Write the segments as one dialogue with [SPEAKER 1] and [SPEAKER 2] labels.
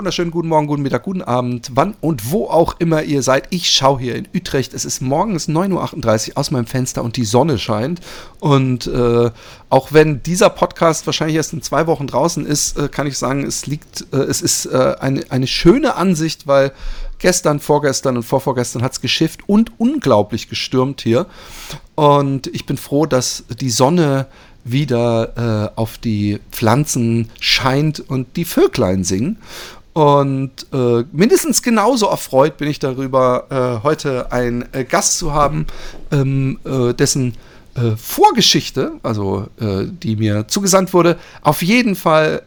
[SPEAKER 1] Wunderschönen guten Morgen, guten Mittag, guten Abend, wann und wo auch immer ihr seid. Ich schaue hier in Utrecht. Es ist morgens 9.38 Uhr aus meinem Fenster und die Sonne scheint. Und äh, auch wenn dieser Podcast wahrscheinlich erst in zwei Wochen draußen ist, äh, kann ich sagen, es liegt, äh, es ist äh, eine, eine schöne Ansicht, weil gestern, vorgestern und vorvorgestern hat es geschifft und unglaublich gestürmt hier. Und ich bin froh, dass die Sonne wieder äh, auf die Pflanzen scheint und die Vöglein singen. Und äh, mindestens genauso erfreut bin ich darüber, äh, heute einen äh, Gast zu haben, ähm, äh, dessen äh, Vorgeschichte, also die mir zugesandt wurde, auf jeden Fall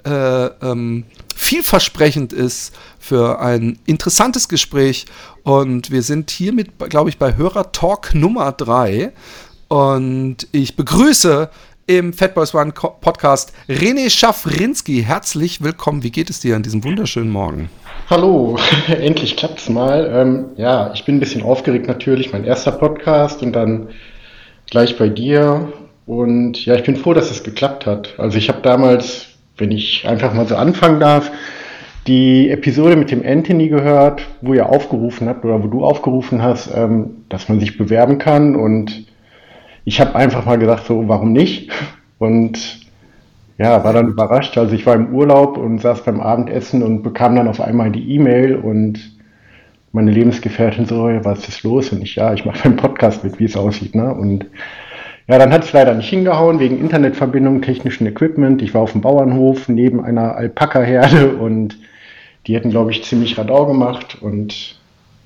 [SPEAKER 1] ähm, vielversprechend ist für ein interessantes Gespräch. Und wir sind hiermit, glaube ich, bei Hörer Talk Nummer 3. Und ich begrüße im Fatboys One Podcast René Schaffrinski. Herzlich willkommen. Wie geht es dir an diesem wunderschönen Morgen?
[SPEAKER 2] Hallo, endlich klappt es mal. Ähm, ja, ich bin ein bisschen aufgeregt natürlich. Mein erster Podcast und dann gleich bei dir. Und ja, ich bin froh, dass es geklappt hat. Also ich habe damals, wenn ich einfach mal so anfangen darf, die Episode mit dem Anthony gehört, wo ihr aufgerufen habt oder wo du aufgerufen hast, ähm, dass man sich bewerben kann und ich habe einfach mal gedacht, so, warum nicht? Und ja, war dann überrascht. Also ich war im Urlaub und saß beim Abendessen und bekam dann auf einmal die E-Mail und meine Lebensgefährtin so, was ist los? Und ich, ja, ich mache einen Podcast mit, wie es aussieht. Ne? Und ja, dann hat es leider nicht hingehauen, wegen Internetverbindung, technischen Equipment. Ich war auf dem Bauernhof neben einer Alpaka-Herde und die hätten, glaube ich, ziemlich Radau gemacht. Und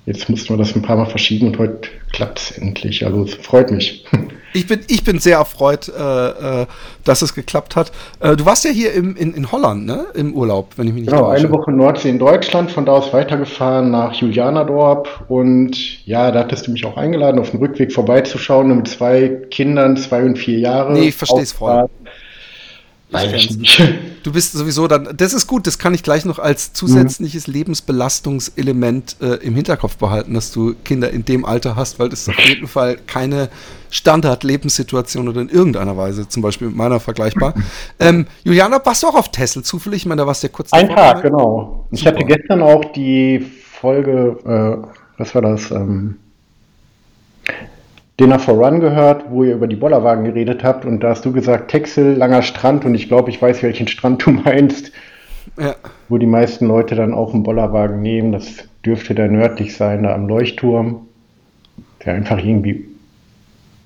[SPEAKER 2] jetzt mussten wir das ein paar Mal verschieben und heute klappt es endlich. Also es freut mich.
[SPEAKER 1] Ich bin, ich bin sehr erfreut, äh, äh, dass es geklappt hat. Äh, du warst ja hier im, in, in Holland, ne? Im Urlaub,
[SPEAKER 2] wenn ich mich nicht Genau, eine Woche Nordsee in Deutschland, von da aus weitergefahren nach Julianadorp. Und ja, da hattest du mich auch eingeladen, auf dem Rückweg vorbeizuschauen mit zwei Kindern, zwei und vier Jahre.
[SPEAKER 1] Nee, ich verstehe es voll. Weiß ich nicht. Du bist sowieso dann, das ist gut, das kann ich gleich noch als zusätzliches mhm. Lebensbelastungselement äh, im Hinterkopf behalten, dass du Kinder in dem Alter hast, weil das ist auf jeden Fall keine Standard-Lebenssituation oder in irgendeiner Weise, zum Beispiel mit meiner vergleichbar. ähm, Juliana, warst du auch auf Tessel zufällig? Ich meine, da warst du ja kurz
[SPEAKER 2] Ein Tag, genau. Super. Ich hatte gestern auch die Folge, äh, was war das? Ähm Dinner for Run gehört, wo ihr über die Bollerwagen geredet habt und da hast du gesagt, Texel, langer Strand und ich glaube, ich weiß, welchen Strand du meinst. Ja. Wo die meisten Leute dann auch einen Bollerwagen nehmen. Das dürfte da nördlich sein, da am Leuchtturm. Der einfach irgendwie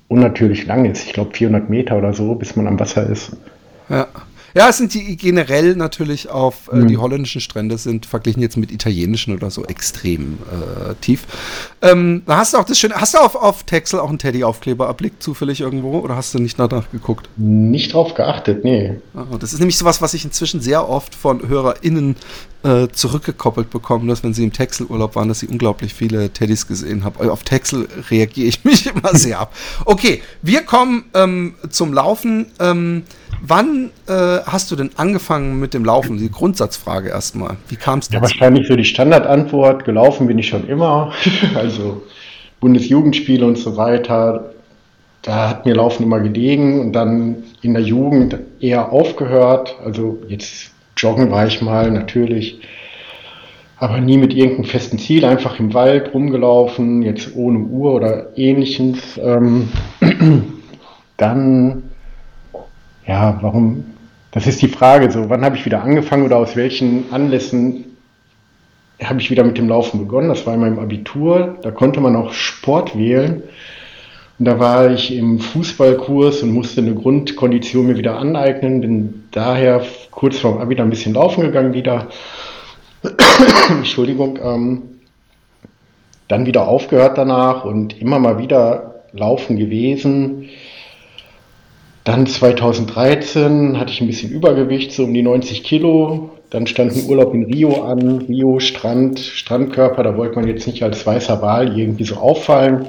[SPEAKER 2] unnatürlich lang ist. Ich glaube 400 Meter oder so, bis man am Wasser ist.
[SPEAKER 1] Ja. Ja, es sind die generell natürlich auf äh, mhm. die holländischen Strände sind verglichen jetzt mit italienischen oder so extrem äh, tief. Ähm, hast du auch das schöne, hast du auf, auf Texel auch einen Teddy-Aufkleber erblickt, zufällig irgendwo, oder hast du nicht danach geguckt?
[SPEAKER 2] Nicht drauf geachtet, nee.
[SPEAKER 1] Oh, das ist nämlich sowas, was ich inzwischen sehr oft von HörerInnen äh, zurückgekoppelt bekommen, dass wenn sie im Texel-Urlaub waren, dass sie unglaublich viele Teddys gesehen haben. Auf Texel reagiere ich mich immer sehr ab. Okay, wir kommen ähm, zum Laufen. Ähm, Wann äh, hast du denn angefangen mit dem Laufen? Die Grundsatzfrage erstmal. Wie kam es
[SPEAKER 2] dazu? Ja, wahrscheinlich so die Standardantwort. Gelaufen bin ich schon immer. also Bundesjugendspiele und so weiter. Da hat mir Laufen immer gelegen und dann in der Jugend eher aufgehört. Also jetzt joggen war ich mal natürlich, aber nie mit irgendeinem festen Ziel. Einfach im Wald rumgelaufen, jetzt ohne Uhr oder ähnliches. Ähm, dann ja, warum? Das ist die Frage. So, wann habe ich wieder angefangen oder aus welchen Anlässen habe ich wieder mit dem Laufen begonnen? Das war in meinem Abitur. Da konnte man auch Sport wählen. Und da war ich im Fußballkurs und musste eine Grundkondition mir wieder aneignen. Bin daher kurz vorm Abi ein bisschen laufen gegangen wieder. Entschuldigung. Ähm, dann wieder aufgehört danach und immer mal wieder laufen gewesen. Dann 2013 hatte ich ein bisschen Übergewicht, so um die 90 Kilo. Dann stand ein Urlaub in Rio an, Rio, Strand, Strandkörper, da wollte man jetzt nicht als weißer Wal irgendwie so auffallen.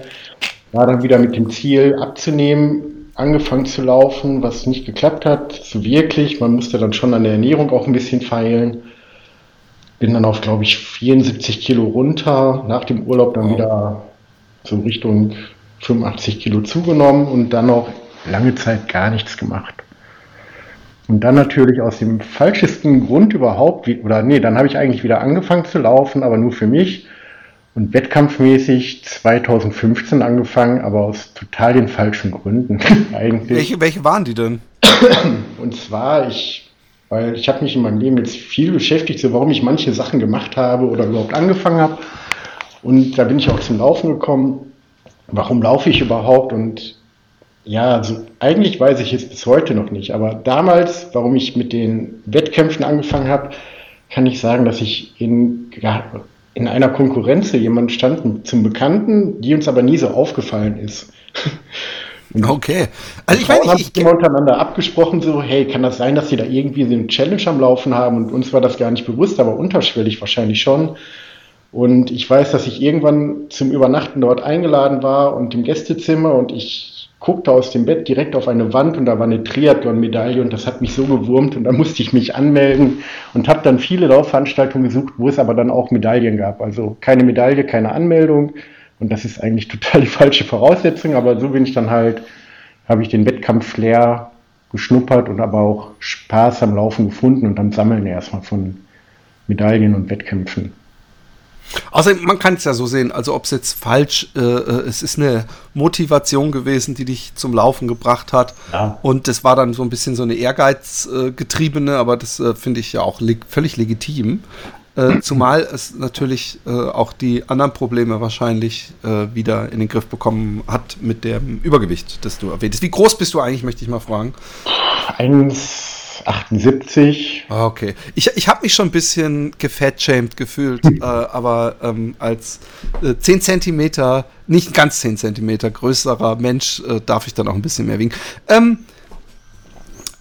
[SPEAKER 2] War dann wieder mit dem Ziel abzunehmen, angefangen zu laufen, was nicht geklappt hat, so wirklich. Man musste dann schon an der Ernährung auch ein bisschen feilen. Bin dann auf, glaube ich, 74 Kilo runter, nach dem Urlaub dann wieder so Richtung 85 Kilo zugenommen und dann auch lange Zeit gar nichts gemacht. Und dann natürlich aus dem falschesten Grund überhaupt, oder nee, dann habe ich eigentlich wieder angefangen zu laufen, aber nur für mich. Und wettkampfmäßig 2015 angefangen, aber aus total den falschen Gründen
[SPEAKER 1] eigentlich. Welche, welche waren die denn?
[SPEAKER 2] Und zwar, ich, weil ich habe mich in meinem Leben jetzt viel beschäftigt, so warum ich manche Sachen gemacht habe oder überhaupt angefangen habe. Und da bin ich auch zum Laufen gekommen. Warum laufe ich überhaupt? Und ja, also eigentlich weiß ich es bis heute noch nicht, aber damals, warum ich mit den Wettkämpfen angefangen habe, kann ich sagen, dass ich in, ja, in einer Konkurrenz jemand stand zum Bekannten, die uns aber nie so aufgefallen ist.
[SPEAKER 1] okay.
[SPEAKER 2] Also ich meine, ich, ich immer untereinander abgesprochen so, hey, kann das sein, dass sie da irgendwie so eine Challenge am Laufen haben und uns war das gar nicht bewusst, aber unterschwellig wahrscheinlich schon. Und ich weiß, dass ich irgendwann zum Übernachten dort eingeladen war und im Gästezimmer und ich guckte aus dem Bett direkt auf eine Wand und da war eine Triathlon-Medaille und das hat mich so gewurmt und da musste ich mich anmelden und habe dann viele Laufveranstaltungen gesucht, wo es aber dann auch Medaillen gab. Also keine Medaille, keine Anmeldung und das ist eigentlich total die falsche Voraussetzung, aber so bin ich dann halt, habe ich den Wettkampf-Flair geschnuppert und aber auch Spaß am Laufen gefunden und am Sammeln erstmal von Medaillen und Wettkämpfen.
[SPEAKER 1] Also man kann es ja so sehen, also ob es jetzt falsch, äh, äh, es ist eine Motivation gewesen, die dich zum Laufen gebracht hat. Ja. Und das war dann so ein bisschen so eine ehrgeizgetriebene, äh, aber das äh, finde ich ja auch le völlig legitim. Äh, zumal es natürlich äh, auch die anderen Probleme wahrscheinlich wieder in den Griff bekommen hat mit dem Übergewicht, das du erwähnt hast. Wie groß bist du eigentlich, möchte ich mal fragen?
[SPEAKER 2] 78.
[SPEAKER 1] Okay. Ich, ich habe mich schon ein bisschen gefatshamed gefühlt, äh, aber ähm, als äh, 10 Zentimeter, nicht ganz 10 Zentimeter größerer Mensch äh, darf ich dann auch ein bisschen mehr wiegen. Ähm,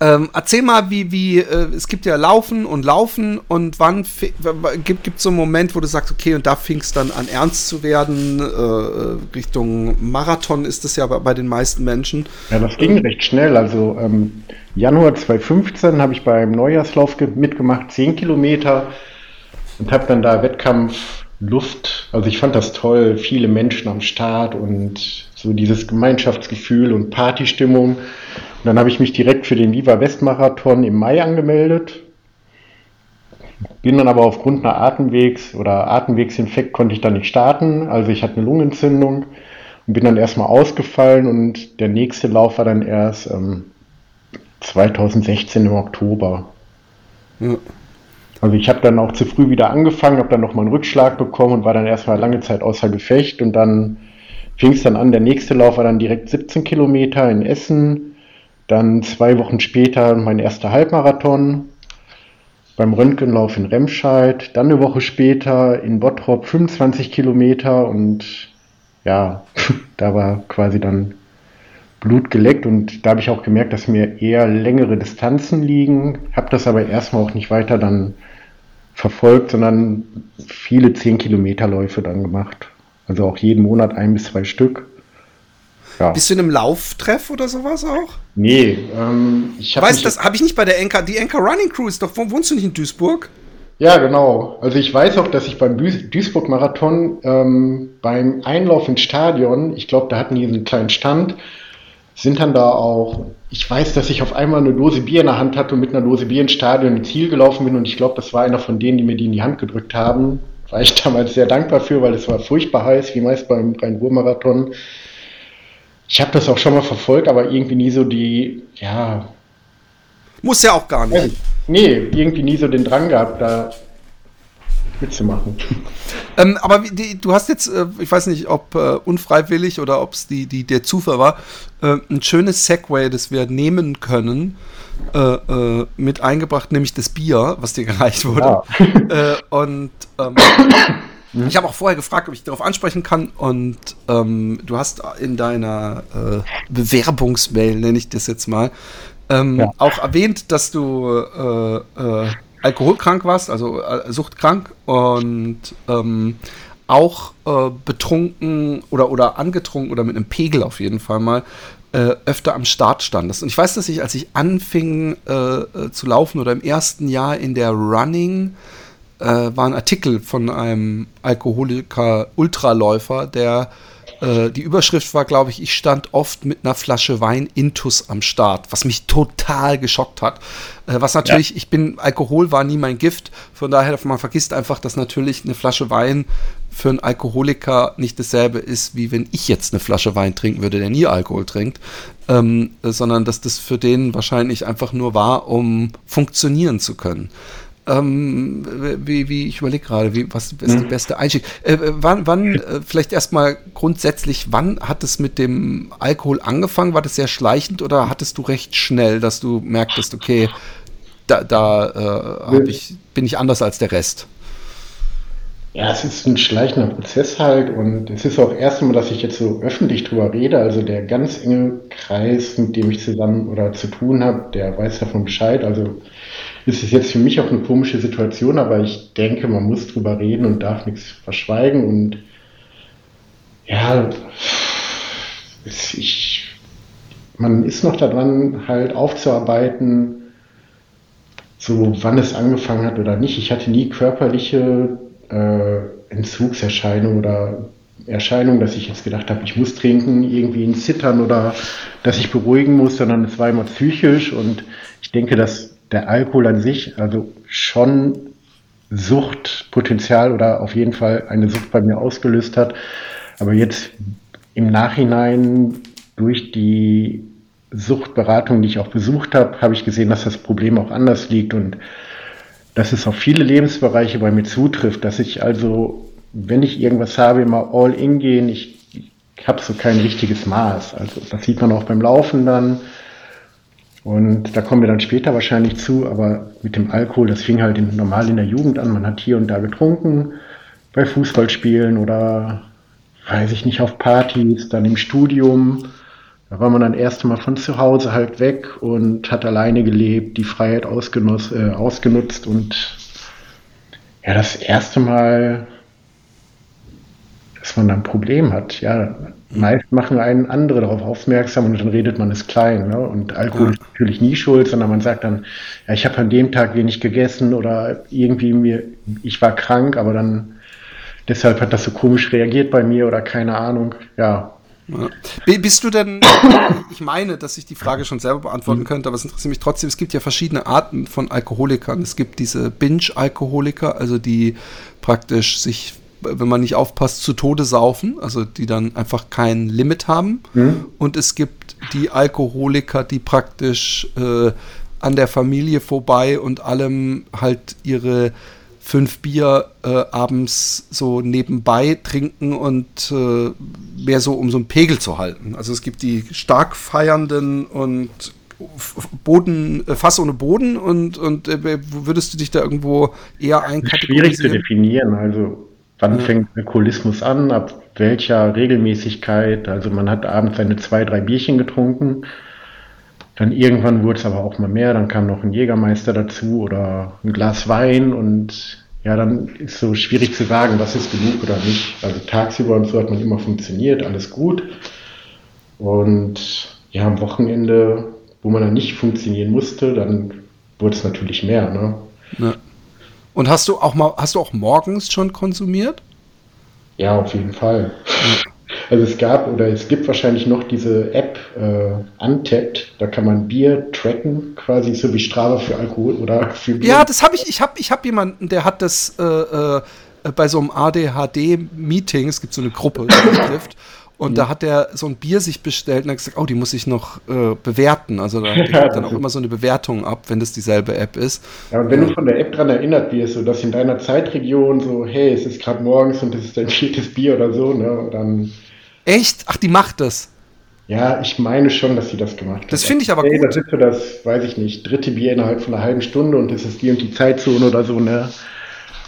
[SPEAKER 1] ähm, erzähl mal, wie, wie äh, es gibt ja Laufen und Laufen und wann gibt es so einen Moment, wo du sagst, okay, und da fing es dann an ernst zu werden, äh, Richtung Marathon ist es ja bei, bei, den meisten Menschen.
[SPEAKER 2] Ja, das ging recht schnell, also ähm, Januar 2015 habe ich beim Neujahrslauf mitgemacht, 10 Kilometer und habe dann da Wettkampf Luft. Also ich fand das toll, viele Menschen am Start und so dieses Gemeinschaftsgefühl und Partystimmung. Und dann habe ich mich direkt für den Viva West Marathon im Mai angemeldet. Bin dann aber aufgrund einer Atemwegs- oder Atemwegsinfekt konnte ich dann nicht starten. Also ich hatte eine Lungenentzündung und bin dann erstmal ausgefallen und der nächste Lauf war dann erst ähm, 2016 im Oktober. Ja. Also ich habe dann auch zu früh wieder angefangen, habe dann nochmal einen Rückschlag bekommen und war dann erstmal lange Zeit außer Gefecht und dann fing es dann an, der nächste Lauf war dann direkt 17 Kilometer in Essen, dann zwei Wochen später mein erster Halbmarathon, beim Röntgenlauf in Remscheid, dann eine Woche später in Bottrop 25 Kilometer und ja, da war quasi dann Blut geleckt und da habe ich auch gemerkt, dass mir eher längere Distanzen liegen, habe das aber erstmal auch nicht weiter dann verfolgt, sondern viele 10 Kilometer Läufe dann gemacht. Also auch jeden Monat ein bis zwei Stück.
[SPEAKER 1] Ja. Bist du in einem Lauftreff oder sowas auch?
[SPEAKER 2] Nee, ähm,
[SPEAKER 1] ich habe. Weißt das habe ich nicht bei der Enker. Die Enker Running Crew ist doch. Wohnst du nicht in Duisburg?
[SPEAKER 2] Ja, genau. Also ich weiß auch, dass ich beim Duisburg-Marathon ähm, beim Einlauf ins Stadion, ich glaube, da hatten die einen kleinen Stand, sind dann da auch, ich weiß, dass ich auf einmal eine Dose Bier in der Hand hatte und mit einer Dose Bier ins Stadion ins Ziel gelaufen bin und ich glaube, das war einer von denen, die mir die in die Hand gedrückt haben. War ich damals sehr dankbar für, weil es war furchtbar heiß, wie meist beim Rhein-Ruhr-Marathon. Ich habe das auch schon mal verfolgt, aber irgendwie nie so die, ja.
[SPEAKER 1] Muss ja auch gar nicht.
[SPEAKER 2] Nee, irgendwie nie so den Drang gehabt, da mitzumachen.
[SPEAKER 1] Ähm, aber die, du hast jetzt, äh, ich weiß nicht, ob äh, unfreiwillig oder ob es die, die, der Zufall war, äh, ein schönes Segway, das wir nehmen können, äh, äh, mit eingebracht, nämlich das Bier, was dir gereicht wurde. Ja. Äh, und ähm, Mhm. Ich habe auch vorher gefragt, ob ich darauf ansprechen kann und ähm, du hast in deiner Bewerbungsmail, nenne ich das jetzt mal, ähm, ja. auch erwähnt, dass du alkoholkrank warst, also äh, suchtkrank und ähm, auch äh, betrunken oder, oder angetrunken oder mit einem Pegel auf jeden Fall mal äh, öfter am Start standest. Und ich weiß, dass ich, als ich anfing äh, äh zu laufen oder im ersten Jahr in der Running, war ein Artikel von einem Alkoholiker-Ultraläufer, der äh, die Überschrift war, glaube ich, ich stand oft mit einer Flasche Wein Intus am Start, was mich total geschockt hat. Äh, was natürlich, ja. ich bin, Alkohol war nie mein Gift, von daher, man vergisst einfach, dass natürlich eine Flasche Wein für einen Alkoholiker nicht dasselbe ist, wie wenn ich jetzt eine Flasche Wein trinken würde, der nie Alkohol trinkt, ähm, sondern dass das für den wahrscheinlich einfach nur war, um funktionieren zu können. Ähm, wie, wie, ich überlege gerade, wie, was ist die hm. beste Einstieg? Äh, wann, wann äh, vielleicht erstmal grundsätzlich, wann hat es mit dem Alkohol angefangen? War das sehr schleichend oder hattest du recht schnell, dass du merktest, okay, da, da äh, ich, bin ich anders als der Rest?
[SPEAKER 2] Ja, es ist ein schleichender Prozess halt und es ist auch erst einmal, dass ich jetzt so öffentlich drüber rede. Also der ganz enge Kreis, mit dem ich zusammen oder zu tun habe, der weiß davon Bescheid. Also ist es jetzt für mich auch eine komische Situation, aber ich denke, man muss drüber reden und darf nichts verschweigen und ja, ich, man ist noch daran, halt aufzuarbeiten, so wann es angefangen hat oder nicht. Ich hatte nie körperliche äh, Entzugserscheinungen oder Erscheinungen, dass ich jetzt gedacht habe, ich muss trinken, irgendwie ein Zittern oder dass ich beruhigen muss, sondern es war immer psychisch und ich denke, dass der Alkohol an sich, also schon Suchtpotenzial oder auf jeden Fall eine Sucht bei mir ausgelöst hat. Aber jetzt im Nachhinein durch die Suchtberatung, die ich auch besucht habe, habe ich gesehen, dass das Problem auch anders liegt und dass es auf viele Lebensbereiche bei mir zutrifft, dass ich also, wenn ich irgendwas habe, immer all in gehen. Ich, ich habe so kein richtiges Maß. Also das sieht man auch beim Laufen dann. Und da kommen wir dann später wahrscheinlich zu, aber mit dem Alkohol, das fing halt in, normal in der Jugend an. Man hat hier und da getrunken, bei Fußballspielen oder weiß ich nicht, auf Partys, dann im Studium. Da war man dann erst mal von zu Hause halt weg und hat alleine gelebt, die Freiheit ausgenutzt, äh, ausgenutzt und ja, das erste Mal, dass man ein Problem hat. Ja, meist machen einen andere darauf aufmerksam und dann redet man es klein. Ne? Und Alkohol ja. ist natürlich nie schuld, sondern man sagt dann, ja, ich habe an dem Tag wenig gegessen oder irgendwie mir, ich war krank, aber dann deshalb hat das so komisch reagiert bei mir oder keine Ahnung. Ja.
[SPEAKER 1] ja. Bist du denn, ich meine, dass ich die Frage schon selber beantworten mhm. könnte, aber es interessiert mich trotzdem, es gibt ja verschiedene Arten von Alkoholikern. Es gibt diese Binge-Alkoholiker, also die praktisch sich wenn man nicht aufpasst, zu Tode saufen, also die dann einfach kein Limit haben. Mhm. Und es gibt die Alkoholiker, die praktisch äh, an der Familie vorbei und allem halt ihre fünf Bier äh, abends so nebenbei trinken und äh, mehr so um so einen Pegel zu halten. Also es gibt die stark feiernden und Boden, äh, Fass ohne Boden und, und äh, würdest du dich da irgendwo eher einkategorisieren?
[SPEAKER 2] Schwierig zu definieren. Also Wann fängt Alkoholismus an? Ab welcher Regelmäßigkeit? Also man hat abends seine zwei, drei Bierchen getrunken. Dann irgendwann wurde es aber auch mal mehr. Dann kam noch ein Jägermeister dazu oder ein Glas Wein. Und ja, dann ist so schwierig zu sagen, was ist genug oder nicht. Also tagsüber und so hat man immer funktioniert, alles gut. Und ja, am Wochenende, wo man dann nicht funktionieren musste, dann wurde es natürlich mehr. Ne? Ja.
[SPEAKER 1] Und hast du auch mal, hast du auch morgens schon konsumiert?
[SPEAKER 2] Ja, auf jeden Fall. Ja. Also es gab oder es gibt wahrscheinlich noch diese App äh, Untapped, da kann man Bier tracken, quasi so wie Strava für Alkohol oder für Bier.
[SPEAKER 1] Ja, das habe ich, ich habe ich hab jemanden, der hat das äh, äh, bei so einem ADHD-Meeting, es gibt so eine Gruppe, die trifft, und mhm. da hat er so ein Bier sich bestellt und hat gesagt, oh, die muss ich noch äh, bewerten. Also da gibt dann auch immer so eine Bewertung ab, wenn das dieselbe App ist.
[SPEAKER 2] Ja, und wenn du von der App dran erinnert wirst, so dass in deiner Zeitregion so, hey, es ist gerade morgens und das ist dein viertes Bier oder so, ne? Dann.
[SPEAKER 1] Echt? Ach, die macht das.
[SPEAKER 2] Ja, ich meine schon, dass sie das gemacht hat.
[SPEAKER 1] Das finde ich aber hey, gut.
[SPEAKER 2] Das ist so das, weiß ich nicht, dritte Bier innerhalb von einer halben Stunde und das ist die und die Zeitzone oder so, ne?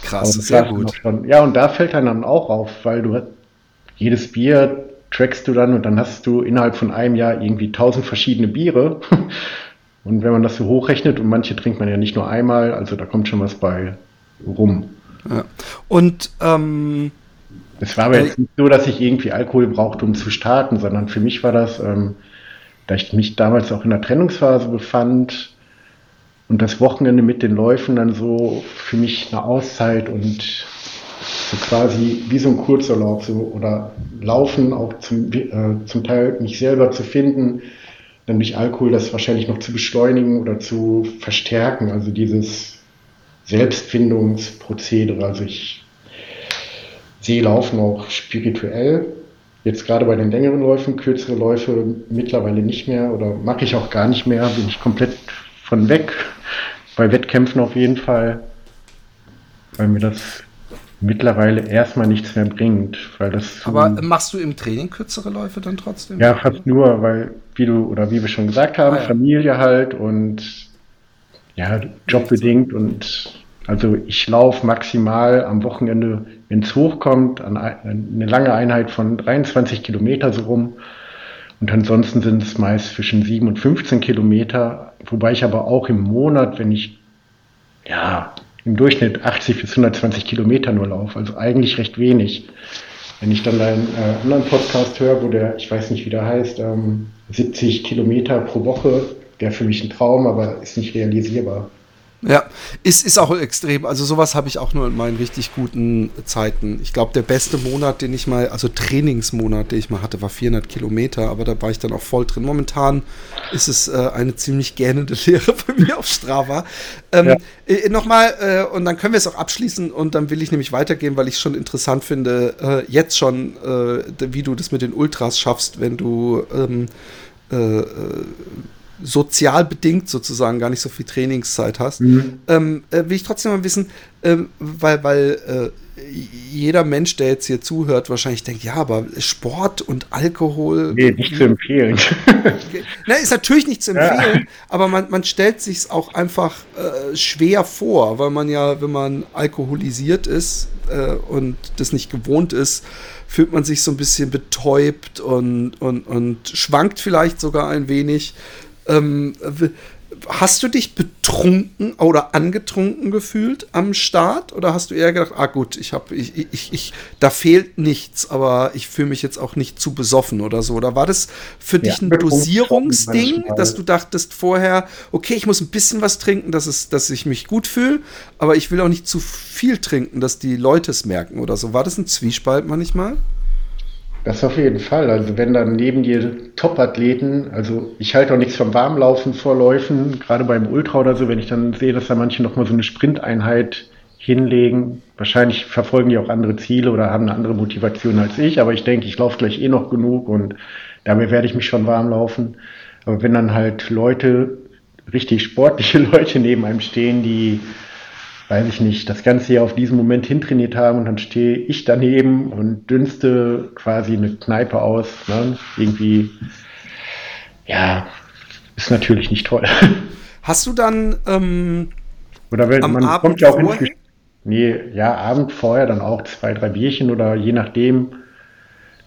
[SPEAKER 1] Krass, sehr gut.
[SPEAKER 2] Ja, und da fällt dann auch auf, weil du jedes Bier trackst du dann und dann hast du innerhalb von einem Jahr irgendwie tausend verschiedene Biere. Und wenn man das so hochrechnet, und manche trinkt man ja nicht nur einmal, also da kommt schon was bei rum.
[SPEAKER 1] Ja. Und ähm,
[SPEAKER 2] es war aber jetzt nicht so, dass ich irgendwie Alkohol brauchte, um zu starten, sondern für mich war das, ähm, da ich mich damals auch in der Trennungsphase befand und das Wochenende mit den Läufen dann so für mich eine Auszeit und so quasi wie so ein Kurzurlaub so, oder Laufen auch zum, äh, zum Teil mich selber zu finden, dann durch Alkohol das wahrscheinlich noch zu beschleunigen oder zu verstärken. Also dieses Selbstfindungsprozedere. Also ich sehe Laufen auch spirituell. Jetzt gerade bei den längeren Läufen, kürzere Läufe mittlerweile nicht mehr oder mache ich auch gar nicht mehr, bin ich komplett von weg. Bei Wettkämpfen auf jeden Fall, weil mir das mittlerweile erstmal nichts mehr bringt, weil das.
[SPEAKER 1] Aber machst du im Training kürzere Läufe dann trotzdem?
[SPEAKER 2] Ja, fast nur, weil, wie du oder wie wir schon gesagt haben, ah, ja. Familie halt und ja, jobbedingt und also ich laufe maximal am Wochenende, wenn es hochkommt, an eine lange Einheit von 23 Kilometer so rum. Und ansonsten sind es meist zwischen 7 und 15 Kilometer, wobei ich aber auch im Monat, wenn ich ja im Durchschnitt 80 bis 120 Kilometer nur laufe, also eigentlich recht wenig. Wenn ich dann einen äh, anderen Podcast höre, wo der, ich weiß nicht, wie der heißt, ähm, 70 Kilometer pro Woche, wäre für mich ein Traum, aber ist nicht realisierbar.
[SPEAKER 1] Ja, ist, ist auch extrem. Also sowas habe ich auch nur in meinen richtig guten Zeiten. Ich glaube, der beste Monat, den ich mal, also Trainingsmonat, den ich mal hatte, war 400 Kilometer, aber da war ich dann auch voll drin. Momentan ist es äh, eine ziemlich gähnende Lehre bei mir auf Strava. Ähm, ja. äh, Nochmal, äh, und dann können wir es auch abschließen und dann will ich nämlich weitergehen, weil ich schon interessant finde, äh, jetzt schon, äh, wie du das mit den Ultras schaffst, wenn du ähm, äh, sozial bedingt sozusagen gar nicht so viel Trainingszeit hast, mhm. ähm, äh, will ich trotzdem mal wissen, ähm, weil, weil äh, jeder Mensch, der jetzt hier zuhört, wahrscheinlich denkt, ja, aber Sport und Alkohol.
[SPEAKER 2] Nee, nicht zu empfehlen.
[SPEAKER 1] Na, ist natürlich nicht zu empfehlen, ja. aber man, man stellt sich auch einfach äh, schwer vor, weil man ja, wenn man alkoholisiert ist äh, und das nicht gewohnt ist, fühlt man sich so ein bisschen betäubt und, und, und schwankt vielleicht sogar ein wenig. Ähm, hast du dich betrunken oder angetrunken gefühlt am Start oder hast du eher gedacht, ah gut, ich habe ich, ich, ich da fehlt nichts, aber ich fühle mich jetzt auch nicht zu besoffen oder so? Oder war das für dich ja, ein Dosierungsding, dass du dachtest vorher, okay, ich muss ein bisschen was trinken, dass es dass ich mich gut fühle, aber ich will auch nicht zu viel trinken, dass die Leute es merken oder so? War das ein Zwiespalt manchmal?
[SPEAKER 2] Das auf jeden Fall. Also wenn dann neben dir Top-Athleten, also ich halte auch nichts vom Warmlaufen vor Läufen, gerade beim Ultra oder so, wenn ich dann sehe, dass da manche nochmal so eine Sprinteinheit hinlegen. Wahrscheinlich verfolgen die auch andere Ziele oder haben eine andere Motivation als ich, aber ich denke, ich laufe gleich eh noch genug und damit werde ich mich schon warm laufen. Aber wenn dann halt Leute, richtig sportliche Leute neben einem stehen, die weiß ich nicht, das ganze Jahr auf diesen Moment hintrainiert haben und dann stehe ich daneben und dünste quasi eine Kneipe aus. Ne? Irgendwie, ja, ist natürlich nicht toll.
[SPEAKER 1] Hast du dann ähm,
[SPEAKER 2] oder wenn, man Abend kommt ja auch ins Nee, ja, Abend vorher dann auch zwei, drei Bierchen oder je nachdem,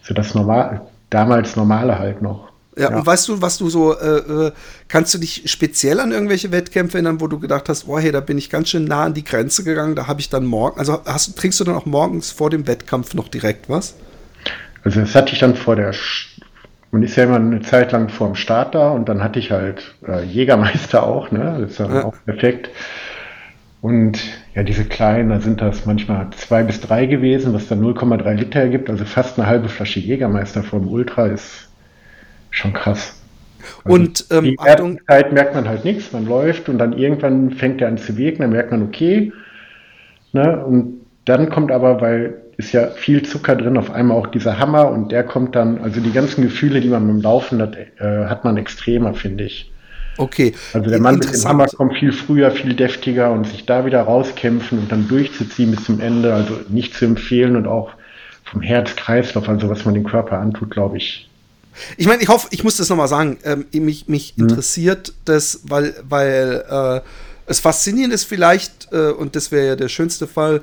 [SPEAKER 2] so das normal, damals normale halt noch.
[SPEAKER 1] Ja, ja, und weißt du, was du so, äh, äh, kannst du dich speziell an irgendwelche Wettkämpfe erinnern, wo du gedacht hast, oh hey, da bin ich ganz schön nah an die Grenze gegangen, da habe ich dann morgen, also hast, trinkst du dann auch morgens vor dem Wettkampf noch direkt was?
[SPEAKER 2] Also das hatte ich dann vor der, man ist ja immer eine Zeit lang vor dem Start da und dann hatte ich halt äh, Jägermeister auch, ne, das ist dann ja. auch perfekt. Und ja, diese kleinen, da sind das manchmal zwei bis drei gewesen, was dann 0,3 Liter ergibt, also fast eine halbe Flasche Jägermeister vor dem Ultra ist schon krass.
[SPEAKER 1] Also und ähm,
[SPEAKER 2] die Achtung, Zeit merkt man halt nichts, man läuft und dann irgendwann fängt er an zu wirken, dann merkt man, okay. Ne, und dann kommt aber, weil ist ja viel Zucker drin, auf einmal auch dieser Hammer und der kommt dann, also die ganzen Gefühle, die man beim Laufen hat, äh, hat man extremer, finde ich.
[SPEAKER 1] Okay.
[SPEAKER 2] Also der Mann mit dem Hammer kommt viel früher, viel deftiger und sich da wieder rauskämpfen und dann durchzuziehen bis zum Ende, also nicht zu empfehlen und auch vom Herz-Kreislauf, also was man dem Körper antut, glaube ich,
[SPEAKER 1] ich meine, ich hoffe, ich muss das nochmal sagen. Ähm, mich mich mhm. interessiert das, weil, weil äh, Das Faszinierende ist vielleicht, äh, und das wäre ja der schönste Fall,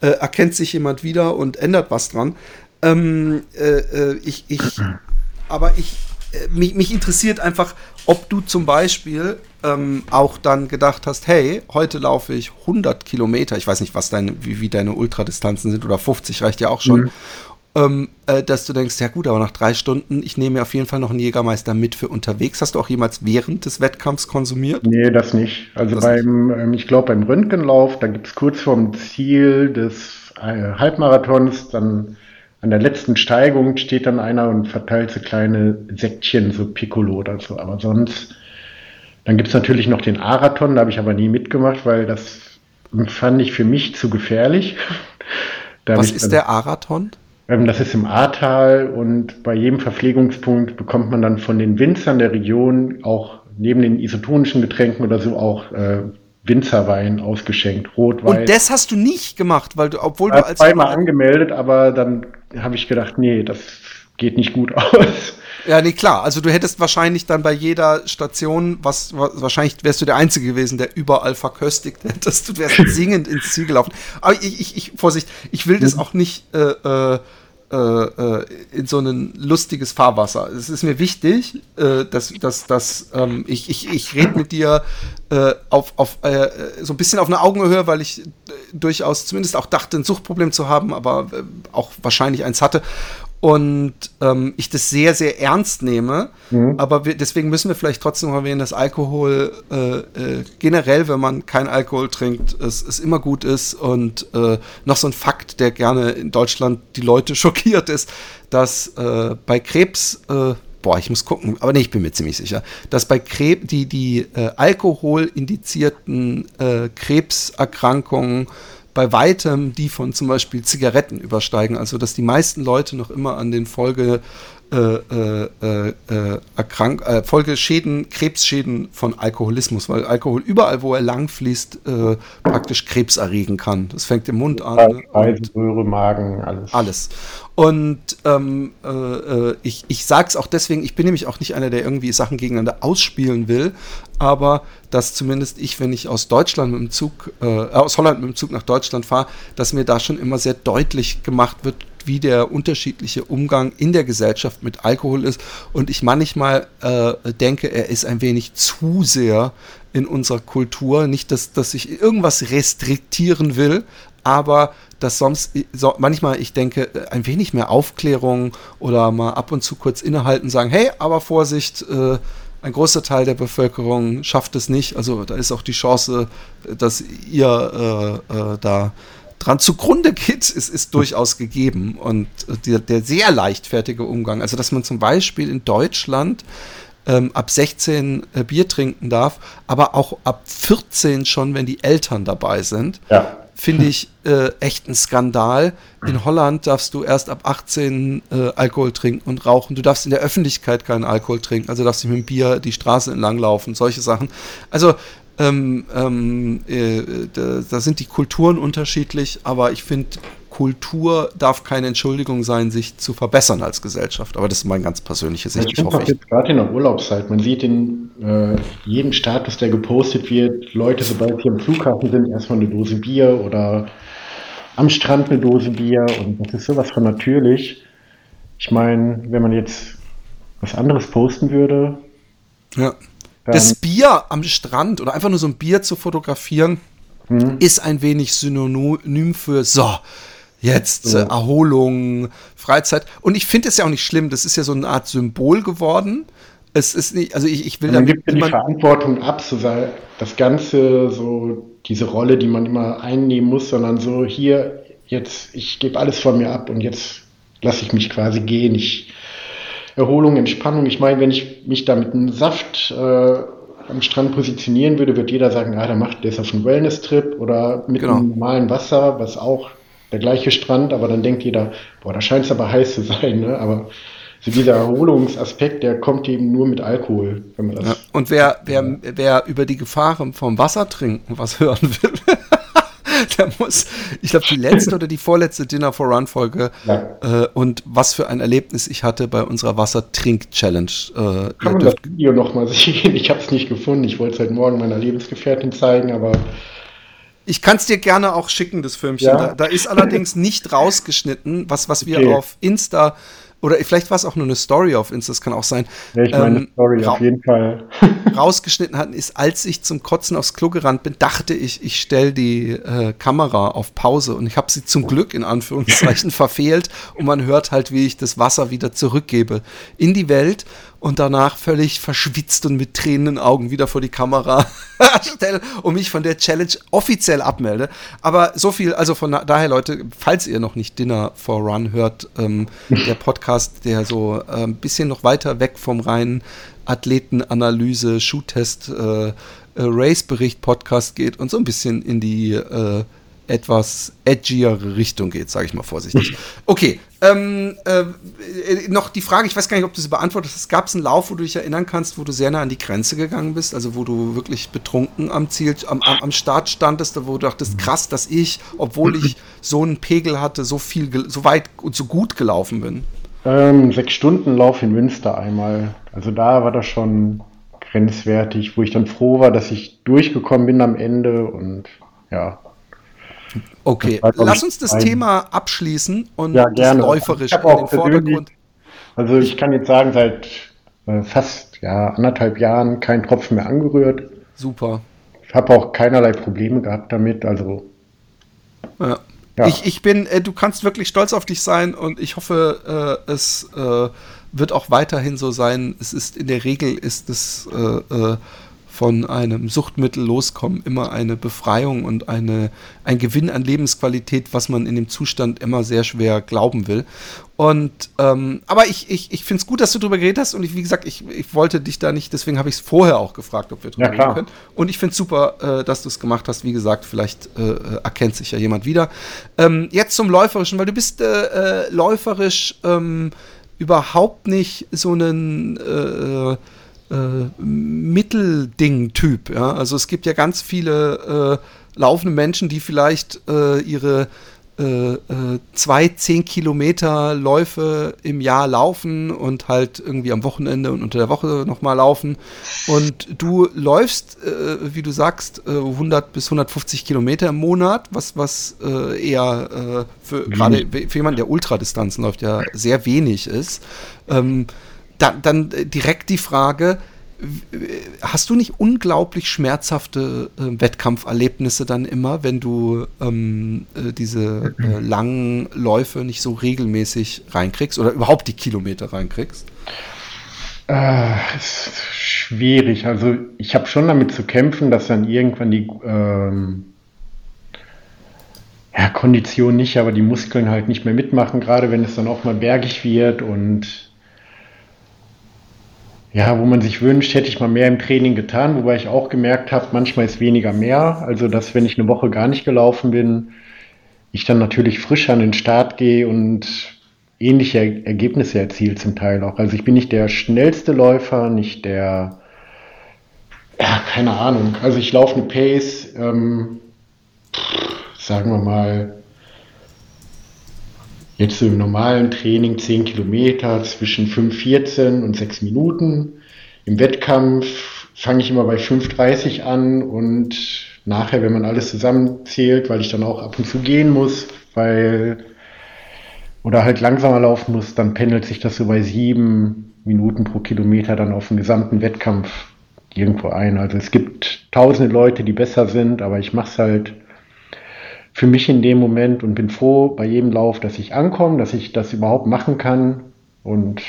[SPEAKER 1] äh, erkennt sich jemand wieder und ändert was dran. Ähm, äh, äh ich, ich, aber ich, äh, mich, mich, interessiert einfach, ob du zum Beispiel ähm, auch dann gedacht hast, hey, heute laufe ich 100 Kilometer, ich weiß nicht, was deine, wie, wie deine Ultradistanzen sind, oder 50 reicht ja auch schon. Mhm. Ähm, äh, dass du denkst, ja gut, aber nach drei Stunden, ich nehme mir auf jeden Fall noch einen Jägermeister mit für unterwegs. Hast du auch jemals während des Wettkampfs konsumiert?
[SPEAKER 2] Nee, das nicht. Also das beim. Ähm, ich glaube beim Röntgenlauf, da gibt es kurz vorm Ziel des äh, Halbmarathons dann an der letzten Steigung steht dann einer und verteilt so kleine Säckchen, so Piccolo oder so. Aber sonst, dann gibt es natürlich noch den Arathon, da habe ich aber nie mitgemacht, weil das fand ich für mich zu gefährlich.
[SPEAKER 1] Was ist der Arathon?
[SPEAKER 2] Ähm, das ist im Ahrtal und bei jedem Verpflegungspunkt bekommt man dann von den Winzern der Region auch neben den isotonischen Getränken oder so auch äh, Winzerwein ausgeschenkt, Rotwein.
[SPEAKER 1] Und das hast du nicht gemacht, weil du, obwohl
[SPEAKER 2] du als zweimal angemeldet, aber dann habe ich gedacht, nee, das geht nicht gut aus.
[SPEAKER 1] Ja, nee, klar. Also du hättest wahrscheinlich dann bei jeder Station, was, was wahrscheinlich wärst du der Einzige gewesen, der überall verköstigt hättest. Du wärst singend ins Ziel gelaufen. Aber ich, ich, ich Vorsicht, ich will das mhm. auch nicht äh, äh, äh, in so ein lustiges Fahrwasser. Es ist mir wichtig, äh, dass, dass, dass ähm, ich, ich, ich rede mit dir äh, auf, auf so ein bisschen auf einer Augenhöhe, weil ich durchaus zumindest auch dachte, ein Suchtproblem zu haben, aber auch wahrscheinlich eins hatte und ähm, ich das sehr, sehr ernst nehme. Mhm. Aber wir, deswegen müssen wir vielleicht trotzdem erwähnen, dass Alkohol äh, äh, generell, wenn man kein Alkohol trinkt, es, es immer gut ist. Und äh, noch so ein Fakt, der gerne in Deutschland die Leute schockiert ist, dass äh, bei Krebs, äh, boah, ich muss gucken, aber nee, ich bin mir ziemlich sicher, dass bei Krebs die, die äh, alkoholindizierten Krebserkrankungen bei weitem die von zum Beispiel Zigaretten übersteigen. Also dass die meisten Leute noch immer an den Folge äh, äh, äh, äh erkrank, äh, Folgeschäden, Krebsschäden von Alkoholismus, weil Alkohol überall, wo er lang fließt, äh, praktisch Krebs erregen kann. Das fängt im Mund an.
[SPEAKER 2] Speiseröhre, Magen, alles.
[SPEAKER 1] Alles. Und ähm, ich, ich sage es auch deswegen, ich bin nämlich auch nicht einer, der irgendwie Sachen gegeneinander ausspielen will, aber dass zumindest ich, wenn ich aus Deutschland mit dem Zug, äh, aus Holland mit dem Zug nach Deutschland fahre, dass mir da schon immer sehr deutlich gemacht wird, wie der unterschiedliche Umgang in der Gesellschaft mit Alkohol ist. Und ich manchmal äh, denke, er ist ein wenig zu sehr in unserer Kultur. Nicht, dass, dass ich irgendwas restriktieren will, aber dass sonst so, manchmal ich denke, ein wenig mehr Aufklärung oder mal ab und zu kurz innehalten, sagen, hey, aber Vorsicht, äh, ein großer Teil der Bevölkerung schafft es nicht. Also da ist auch die Chance, dass ihr äh, äh, da dran zugrunde geht, ist, ist durchaus gegeben. Und der, der, sehr leichtfertige Umgang, also dass man zum Beispiel in Deutschland ähm, ab 16 äh, Bier trinken darf, aber auch ab 14 schon, wenn die Eltern dabei sind. Ja finde ich äh, echt ein Skandal. In Holland darfst du erst ab 18 äh, Alkohol trinken und rauchen. Du darfst in der Öffentlichkeit keinen Alkohol trinken. Also darfst du mit dem Bier die Straße entlang laufen, solche Sachen. Also ähm, ähm, äh, da, da, sind die Kulturen unterschiedlich, aber ich finde, Kultur darf keine Entschuldigung sein, sich zu verbessern als Gesellschaft. Aber das ist meine ganz persönliche Sicht.
[SPEAKER 2] Ich hoffe, jetzt gerade in der Urlaubszeit, man sieht in äh, jedem Status, der gepostet wird, Leute, sobald sie am Flughafen sind, erstmal eine Dose Bier oder am Strand eine Dose Bier und das ist sowas von natürlich. Ich meine, wenn man jetzt was anderes posten würde.
[SPEAKER 1] Ja. Das Bier am Strand oder einfach nur so ein Bier zu fotografieren, mhm. ist ein wenig synonym für so Jetzt äh, Erholung, Freizeit. Und ich finde es ja auch nicht schlimm. Das ist ja so eine Art Symbol geworden. Es ist nicht, also ich, ich will
[SPEAKER 2] Man gibt ja die Verantwortung ab, so sei das Ganze, so diese Rolle, die man immer einnehmen muss, sondern so hier, jetzt, ich gebe alles von mir ab und jetzt lasse ich mich quasi gehen. Ich, Erholung, Entspannung. Ich meine, wenn ich mich da mit einem Saft äh, am Strand positionieren würde, wird jeder sagen, ah, der macht der ist auf einem Wellness-Trip oder mit genau. einem normalen Wasser, was auch der gleiche Strand, aber dann denkt jeder, boah, da scheint es aber heiß zu sein, ne? Aber so dieser Erholungsaspekt, der kommt eben nur mit Alkohol,
[SPEAKER 1] wenn man das. Ja, und wer, wer, wer über die Gefahren vom Wasser trinken was hören will, da muss, ich glaube, die letzte oder die vorletzte Dinner for Run Folge ja. äh, und was für ein Erlebnis ich hatte bei unserer Wassertrink-Challenge.
[SPEAKER 2] Äh, Kann man das Video nochmal sehen? Ich habe es nicht gefunden. Ich wollte es heute Morgen meiner Lebensgefährtin zeigen, aber
[SPEAKER 1] ich kann es dir gerne auch schicken, das Filmchen. Ja. Da, da, ist allerdings nicht rausgeschnitten, was, was wir okay. auf Insta oder vielleicht war es auch nur eine Story auf Insta, das kann auch sein.
[SPEAKER 2] Ja, ich meine ähm, Story auf jeden Fall.
[SPEAKER 1] rausgeschnitten hatten, ist, als ich zum Kotzen aufs Klo gerannt bin, dachte ich, ich stelle die äh, Kamera auf Pause und ich habe sie zum Glück in Anführungszeichen verfehlt und man hört halt, wie ich das Wasser wieder zurückgebe in die Welt und danach völlig verschwitzt und mit tränenden Augen wieder vor die Kamera stelle und mich von der Challenge offiziell abmelde. Aber so viel, also von daher, Leute, falls ihr noch nicht Dinner for Run hört, ähm, der Podcast, der so äh, ein bisschen noch weiter weg vom reinen Athletenanalyse, Schuhtest, äh, äh, Race-Bericht-Podcast geht und so ein bisschen in die äh, etwas edgiere Richtung geht, sage ich mal vorsichtig. Okay, ähm, äh, noch die Frage, ich weiß gar nicht, ob du sie beantwortet hast. Gab es einen Lauf, wo du dich erinnern kannst, wo du sehr nah an die Grenze gegangen bist, also wo du wirklich betrunken am Ziel, am, am Start standest, wo du dachtest, krass, dass ich, obwohl ich so einen Pegel hatte, so viel, so weit und so gut gelaufen bin?
[SPEAKER 2] Ähm, sechs Stunden Lauf in Münster einmal. Also da war das schon grenzwertig, wo ich dann froh war, dass ich durchgekommen bin am Ende und ja,
[SPEAKER 1] Okay, lass uns das Thema abschließen und
[SPEAKER 2] ja, gerne.
[SPEAKER 1] läuferisch
[SPEAKER 2] in den Vordergrund. Also ich kann jetzt sagen, seit äh, fast ja, anderthalb Jahren kein Tropfen mehr angerührt.
[SPEAKER 1] Super.
[SPEAKER 2] Ich habe auch keinerlei Probleme gehabt damit, also.
[SPEAKER 1] Ja. ja. Ich, ich bin, äh, du kannst wirklich stolz auf dich sein und ich hoffe, äh, es äh, wird auch weiterhin so sein. Es ist in der Regel ist es äh, von einem Suchtmittel loskommen immer eine Befreiung und eine, ein Gewinn an Lebensqualität, was man in dem Zustand immer sehr schwer glauben will. Und ähm, aber ich, ich, ich finde es gut, dass du darüber geredet hast und ich, wie gesagt, ich, ich wollte dich da nicht, deswegen habe ich es vorher auch gefragt, ob wir
[SPEAKER 2] drüber ja, reden können.
[SPEAKER 1] Und ich finde es super, äh, dass du es gemacht hast. Wie gesagt, vielleicht äh, erkennt sich ja jemand wieder. Ähm, jetzt zum Läuferischen, weil du bist äh, äh läuferisch ähm, überhaupt nicht so einen äh, äh, Mittelding-Typ. Ja? Also es gibt ja ganz viele äh, laufende Menschen, die vielleicht äh, ihre äh, äh, zwei, zehn Kilometer Läufe im Jahr laufen und halt irgendwie am Wochenende und unter der Woche nochmal laufen. Und du läufst, äh, wie du sagst, 100 bis 150 Kilometer im Monat, was, was eher für mhm. gerade für jemanden, der Ultradistanzen läuft, ja sehr wenig ist. Ähm, dann, dann direkt die Frage, hast du nicht unglaublich schmerzhafte äh, Wettkampferlebnisse dann immer, wenn du ähm, äh, diese äh, langen Läufe nicht so regelmäßig reinkriegst oder überhaupt die Kilometer reinkriegst?
[SPEAKER 2] Äh, ist schwierig. Also ich habe schon damit zu kämpfen, dass dann irgendwann die ähm, ja, Kondition nicht, aber die Muskeln halt nicht mehr mitmachen, gerade wenn es dann auch mal bergig wird und ja, wo man sich wünscht, hätte ich mal mehr im Training getan, wobei ich auch gemerkt habe, manchmal ist weniger mehr. Also, dass wenn ich eine Woche gar nicht gelaufen bin, ich dann natürlich frisch an den Start gehe und ähnliche Ergebnisse erzielt zum Teil auch. Also ich bin nicht der schnellste Läufer, nicht der, ja, keine Ahnung. Also ich laufe eine Pace, ähm, sagen wir mal, Jetzt im normalen Training 10 Kilometer zwischen 5,14 und 6 Minuten. Im Wettkampf fange ich immer bei 5,30 an und nachher, wenn man alles zusammenzählt, weil ich dann auch ab und zu gehen muss, weil oder halt langsamer laufen muss, dann pendelt sich das so bei 7 Minuten pro Kilometer dann auf den gesamten Wettkampf irgendwo ein. Also es gibt tausende Leute, die besser sind, aber ich mache es halt für mich in dem Moment und bin froh bei jedem Lauf, dass ich ankomme, dass ich das überhaupt machen kann. Und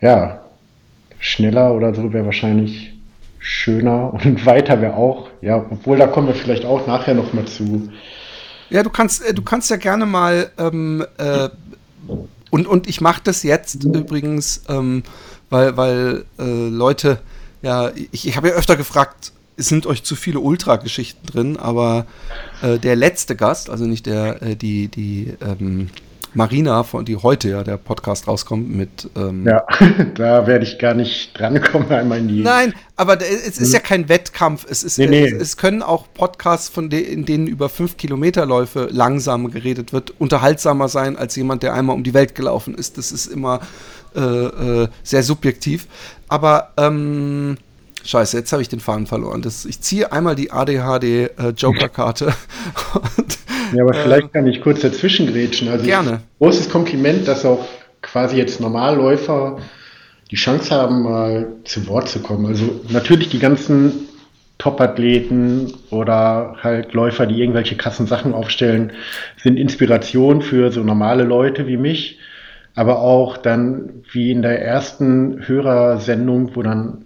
[SPEAKER 2] ja, schneller oder so wäre wahrscheinlich schöner und weiter wäre auch. Ja, obwohl da kommen wir vielleicht auch nachher noch mal zu.
[SPEAKER 1] Ja, du kannst, äh, du kannst ja gerne mal ähm, äh, und, und ich mache das jetzt übrigens, ähm, weil, weil äh, Leute, ja, ich, ich habe ja öfter gefragt, es sind euch zu viele Ultra-Geschichten drin, aber äh, der letzte Gast, also nicht der, äh, die, die, ähm, Marina, von die heute ja der Podcast rauskommt mit.
[SPEAKER 2] Ähm ja, da werde ich gar nicht drankommen einmal in die.
[SPEAKER 1] Nein, aber es ist ja kein Wettkampf. Es, ist, nee, nee. Es, es, können auch Podcasts, von de in denen über fünf Kilometerläufe langsam geredet wird, unterhaltsamer sein als jemand, der einmal um die Welt gelaufen ist. Das ist immer äh, äh, sehr subjektiv. Aber ähm, Scheiße, jetzt habe ich den Faden verloren. Das, ich ziehe einmal die ADHD-Joker-Karte.
[SPEAKER 2] Äh, ja, aber vielleicht äh, kann ich kurz dazwischen grätschen. Also
[SPEAKER 1] gerne.
[SPEAKER 2] Großes Kompliment, dass auch quasi jetzt Normalläufer die Chance haben, mal zu Wort zu kommen. Also natürlich die ganzen Top-Athleten oder halt Läufer, die irgendwelche krassen Sachen aufstellen, sind Inspiration für so normale Leute wie mich. Aber auch dann, wie in der ersten Hörersendung, wo dann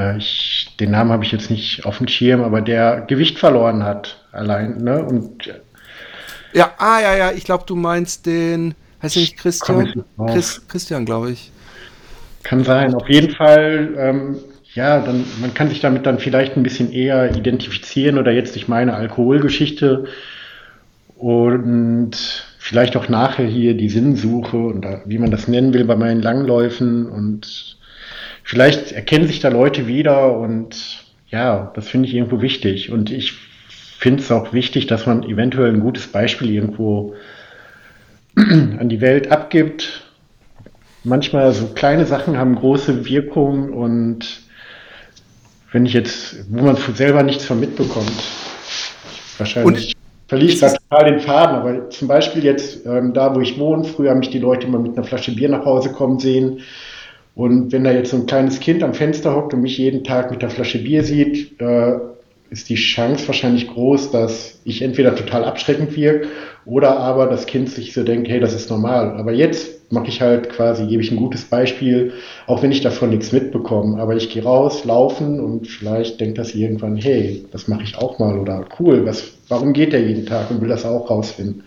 [SPEAKER 2] äh, ich, den Namen habe ich jetzt nicht auf dem Schirm, aber der Gewicht verloren hat allein, ne? Und
[SPEAKER 1] ja, ah ja, ja, ich glaube, du meinst den, heißt der nicht Christian? Chris, Christian, glaube ich.
[SPEAKER 2] Kann sein. Auf jeden Fall, ähm, ja, dann, man kann sich damit dann vielleicht ein bisschen eher identifizieren oder jetzt durch meine Alkoholgeschichte und vielleicht auch nachher hier die Sinnsuche und wie man das nennen will bei meinen Langläufen und vielleicht erkennen sich da Leute wieder und ja, das finde ich irgendwo wichtig. Und ich finde es auch wichtig, dass man eventuell ein gutes Beispiel irgendwo an die Welt abgibt. Manchmal so kleine Sachen haben große Wirkung und wenn ich jetzt, wo man selber nichts von mitbekommt, wahrscheinlich verliere ich da total den Faden, aber zum Beispiel jetzt ähm, da, wo ich wohne, früher haben mich die Leute immer mit einer Flasche Bier nach Hause kommen sehen und wenn da jetzt so ein kleines Kind am Fenster hockt und mich jeden Tag mit der Flasche Bier sieht, äh, ist die Chance wahrscheinlich groß, dass ich entweder total abschreckend wirke oder aber das Kind sich so denkt, hey, das ist normal. Aber jetzt mache ich halt quasi, gebe ich ein gutes Beispiel, auch wenn ich davon nichts mitbekomme. Aber ich gehe raus, laufen und vielleicht denkt das irgendwann, hey, das mache ich auch mal oder cool, was, warum geht der jeden Tag und will das auch rausfinden.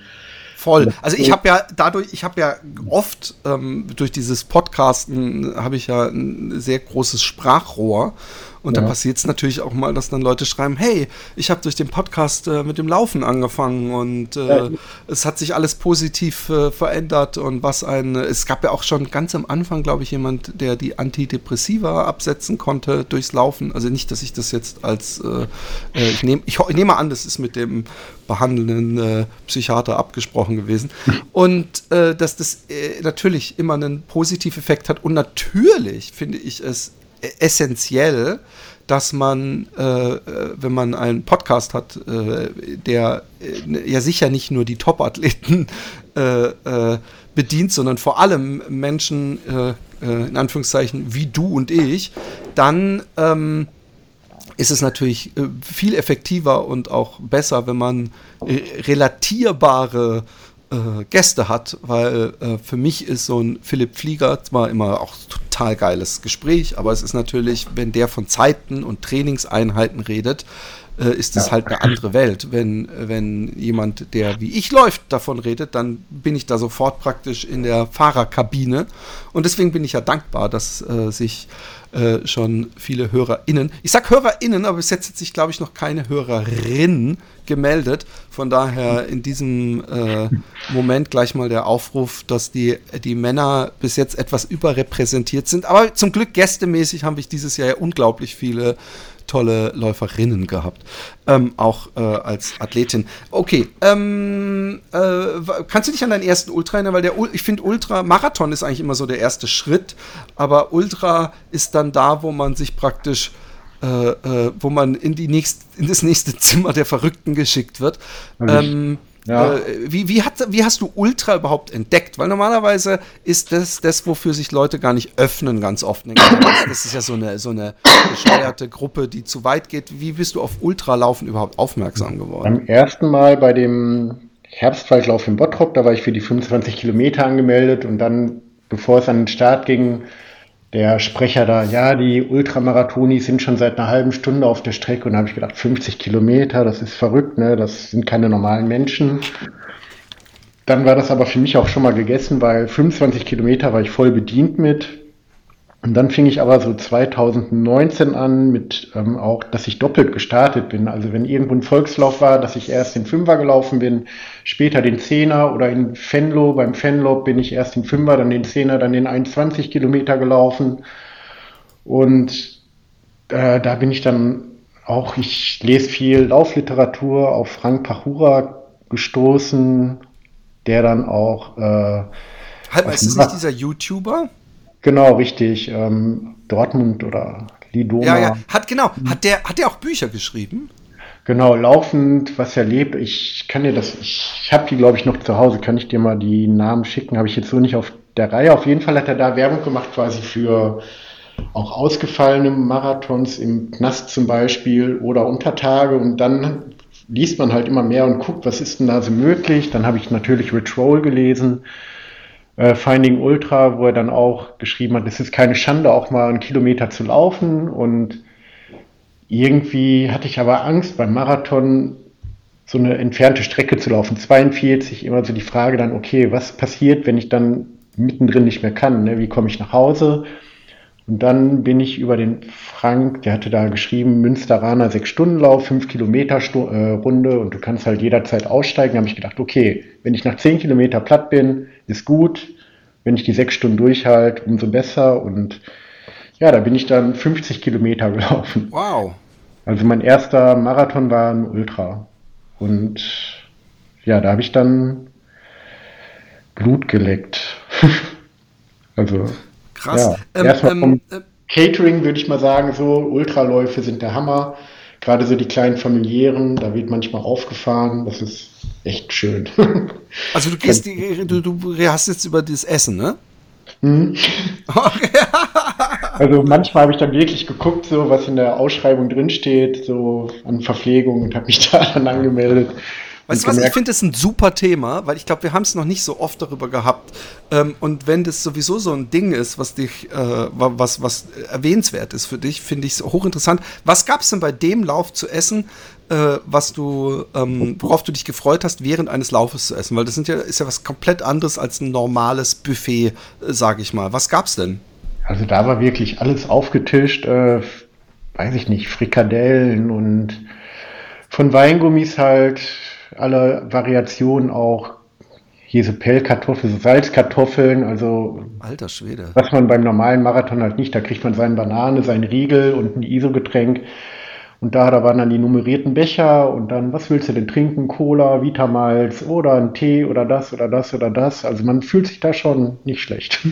[SPEAKER 1] Voll. Also ich habe ja dadurch, ich habe ja oft ähm, durch dieses Podcasten habe ich ja ein sehr großes Sprachrohr und ja. dann passiert es natürlich auch mal, dass dann Leute schreiben, hey, ich habe durch den Podcast äh, mit dem Laufen angefangen und äh, ja. es hat sich alles positiv äh, verändert und was ein, es gab ja auch schon ganz am Anfang, glaube ich, jemand, der die Antidepressiva absetzen konnte durchs Laufen. Also nicht, dass ich das jetzt als, äh, äh, ich nehme ich, ich nehme an, das ist mit dem behandelnden äh, Psychiater abgesprochen gewesen. Und dass das natürlich immer einen positiven Effekt hat. Und natürlich finde ich es essentiell, dass man, äh, wenn man einen Podcast hat, äh, der äh, ja sicher nicht nur die Top-Athleten äh, äh, bedient, sondern vor allem Menschen, äh, in Anführungszeichen, wie du und ich, dann ähm, ist es natürlich viel effektiver und auch besser, wenn man relatierbare äh, Gäste hat, weil äh, für mich ist so ein Philipp Flieger zwar immer auch total geiles Gespräch, aber es ist natürlich, wenn der von Zeiten und Trainingseinheiten redet, äh, ist es ja. halt eine andere Welt. Wenn, wenn jemand, der wie ich läuft, davon redet, dann bin ich da sofort praktisch in der Fahrerkabine. Und deswegen bin ich ja dankbar, dass äh, sich äh, schon viele HörerInnen, ich sag HörerInnen, aber bis jetzt hat sich, glaube ich, noch keine Hörerin gemeldet. Von daher in diesem äh, Moment gleich mal der Aufruf, dass die, die Männer bis jetzt etwas überrepräsentiert sind. Aber zum Glück gästemäßig haben wir dieses Jahr ja unglaublich viele tolle Läuferinnen gehabt, ähm, auch äh, als Athletin. Okay, ähm, äh, kannst du dich an deinen ersten Ultra erinnern? Weil der, ich finde Ultra, Marathon ist eigentlich immer so der erste Schritt, aber Ultra ist dann da, wo man sich praktisch äh, äh wo man in, die nächst, in das nächste Zimmer der Verrückten geschickt wird. Ähm, ja. Äh, wie, wie, hat, wie hast du Ultra überhaupt entdeckt? Weil normalerweise ist das das, wofür sich Leute gar nicht öffnen, ganz oft. Das ist ja so eine, so eine gesteuerte Gruppe, die zu weit geht. Wie bist du auf Ultralaufen überhaupt aufmerksam geworden?
[SPEAKER 2] Beim ersten Mal bei dem Herbstwaldlauf in Bottrop, da war ich für die 25 Kilometer angemeldet und dann, bevor es an den Start ging, der Sprecher da, ja, die Ultramarathonis sind schon seit einer halben Stunde auf der Strecke und da habe ich gedacht, 50 Kilometer, das ist verrückt, ne? Das sind keine normalen Menschen. Dann war das aber für mich auch schon mal gegessen, weil 25 Kilometer war ich voll bedient mit. Und dann fing ich aber so 2019 an mit ähm, auch, dass ich doppelt gestartet bin. Also wenn irgendwo ein Volkslauf war, dass ich erst den Fünfer gelaufen bin, später den Zehner oder in Fenlo. Beim Fenlo bin ich erst den Fünfer, dann den Zehner, dann den 21 Kilometer gelaufen. Und äh, da bin ich dann auch, ich lese viel Laufliteratur auf Frank Pachura gestoßen, der dann auch. Äh,
[SPEAKER 1] halt mal, ist das nicht dieser YouTuber?
[SPEAKER 2] Genau, richtig. Ähm, Dortmund oder Lidoma. Ja, ja,
[SPEAKER 1] hat genau. Hat der, hat der auch Bücher geschrieben?
[SPEAKER 2] Genau, laufend, was er lebt. Ich kann dir das, ich, ich habe die, glaube ich, noch zu Hause. Kann ich dir mal die Namen schicken? Habe ich jetzt so nicht auf der Reihe. Auf jeden Fall hat er da Werbung gemacht, quasi für auch ausgefallene Marathons im Knast zum Beispiel oder Untertage. Und dann liest man halt immer mehr und guckt, was ist denn da so möglich. Dann habe ich natürlich Rich Roll gelesen äh, Finding Ultra, wo er dann auch geschrieben hat, es ist keine Schande, auch mal einen Kilometer zu laufen. Und irgendwie hatte ich aber Angst beim Marathon so eine entfernte Strecke zu laufen. 42, immer so die Frage dann, okay, was passiert, wenn ich dann mittendrin nicht mehr kann? Ne? Wie komme ich nach Hause? Und dann bin ich über den Frank, der hatte da geschrieben, Münsteraner Sechs-Stunden-Lauf, fünf Kilometer äh, Runde und du kannst halt jederzeit aussteigen. Da habe ich gedacht, okay, wenn ich nach zehn Kilometer platt bin, ist gut. Wenn ich die sechs Stunden durchhalte, umso besser. Und ja, da bin ich dann 50 Kilometer gelaufen.
[SPEAKER 1] Wow.
[SPEAKER 2] Also mein erster Marathon war ein Ultra. Und ja, da habe ich dann Blut geleckt. also
[SPEAKER 1] Krass.
[SPEAKER 2] Ja, ähm, erstmal vom ähm, äh, Catering würde ich mal sagen, so Ultraläufe sind der Hammer. Gerade so die kleinen familiären, da wird manchmal aufgefahren. Das ist echt schön.
[SPEAKER 1] Also du gehst, du, du hast jetzt über das Essen, ne?
[SPEAKER 2] Hm. Okay. Also manchmal habe ich dann wirklich geguckt, so was in der Ausschreibung drinsteht, so an Verpflegung und habe mich da dann angemeldet.
[SPEAKER 1] Weißt du was, ich finde das ein super Thema, weil ich glaube, wir haben es noch nicht so oft darüber gehabt. Ähm, und wenn das sowieso so ein Ding ist, was dich, äh, was, was erwähnenswert ist für dich, finde ich es hochinteressant. Was gab es denn bei dem Lauf zu essen, äh, was du, ähm, worauf du dich gefreut hast, während eines Laufes zu essen? Weil das ja, ist ja was komplett anderes als ein normales Buffet, äh, sage ich mal. Was gab's denn?
[SPEAKER 2] Also da war wirklich alles aufgetischt, äh, weiß ich nicht, Frikadellen und von Weingummis halt alle Variationen auch. So Salzkartoffeln, also.
[SPEAKER 1] Alter Schwede.
[SPEAKER 2] Was man beim normalen Marathon halt nicht. Da kriegt man seine Banane, sein Riegel und ein ISO-Getränk. Und da, da waren dann die nummerierten Becher und dann, was willst du denn trinken? Cola, Vitamalz oder ein Tee oder das oder das oder das. Also man fühlt sich da schon nicht schlecht.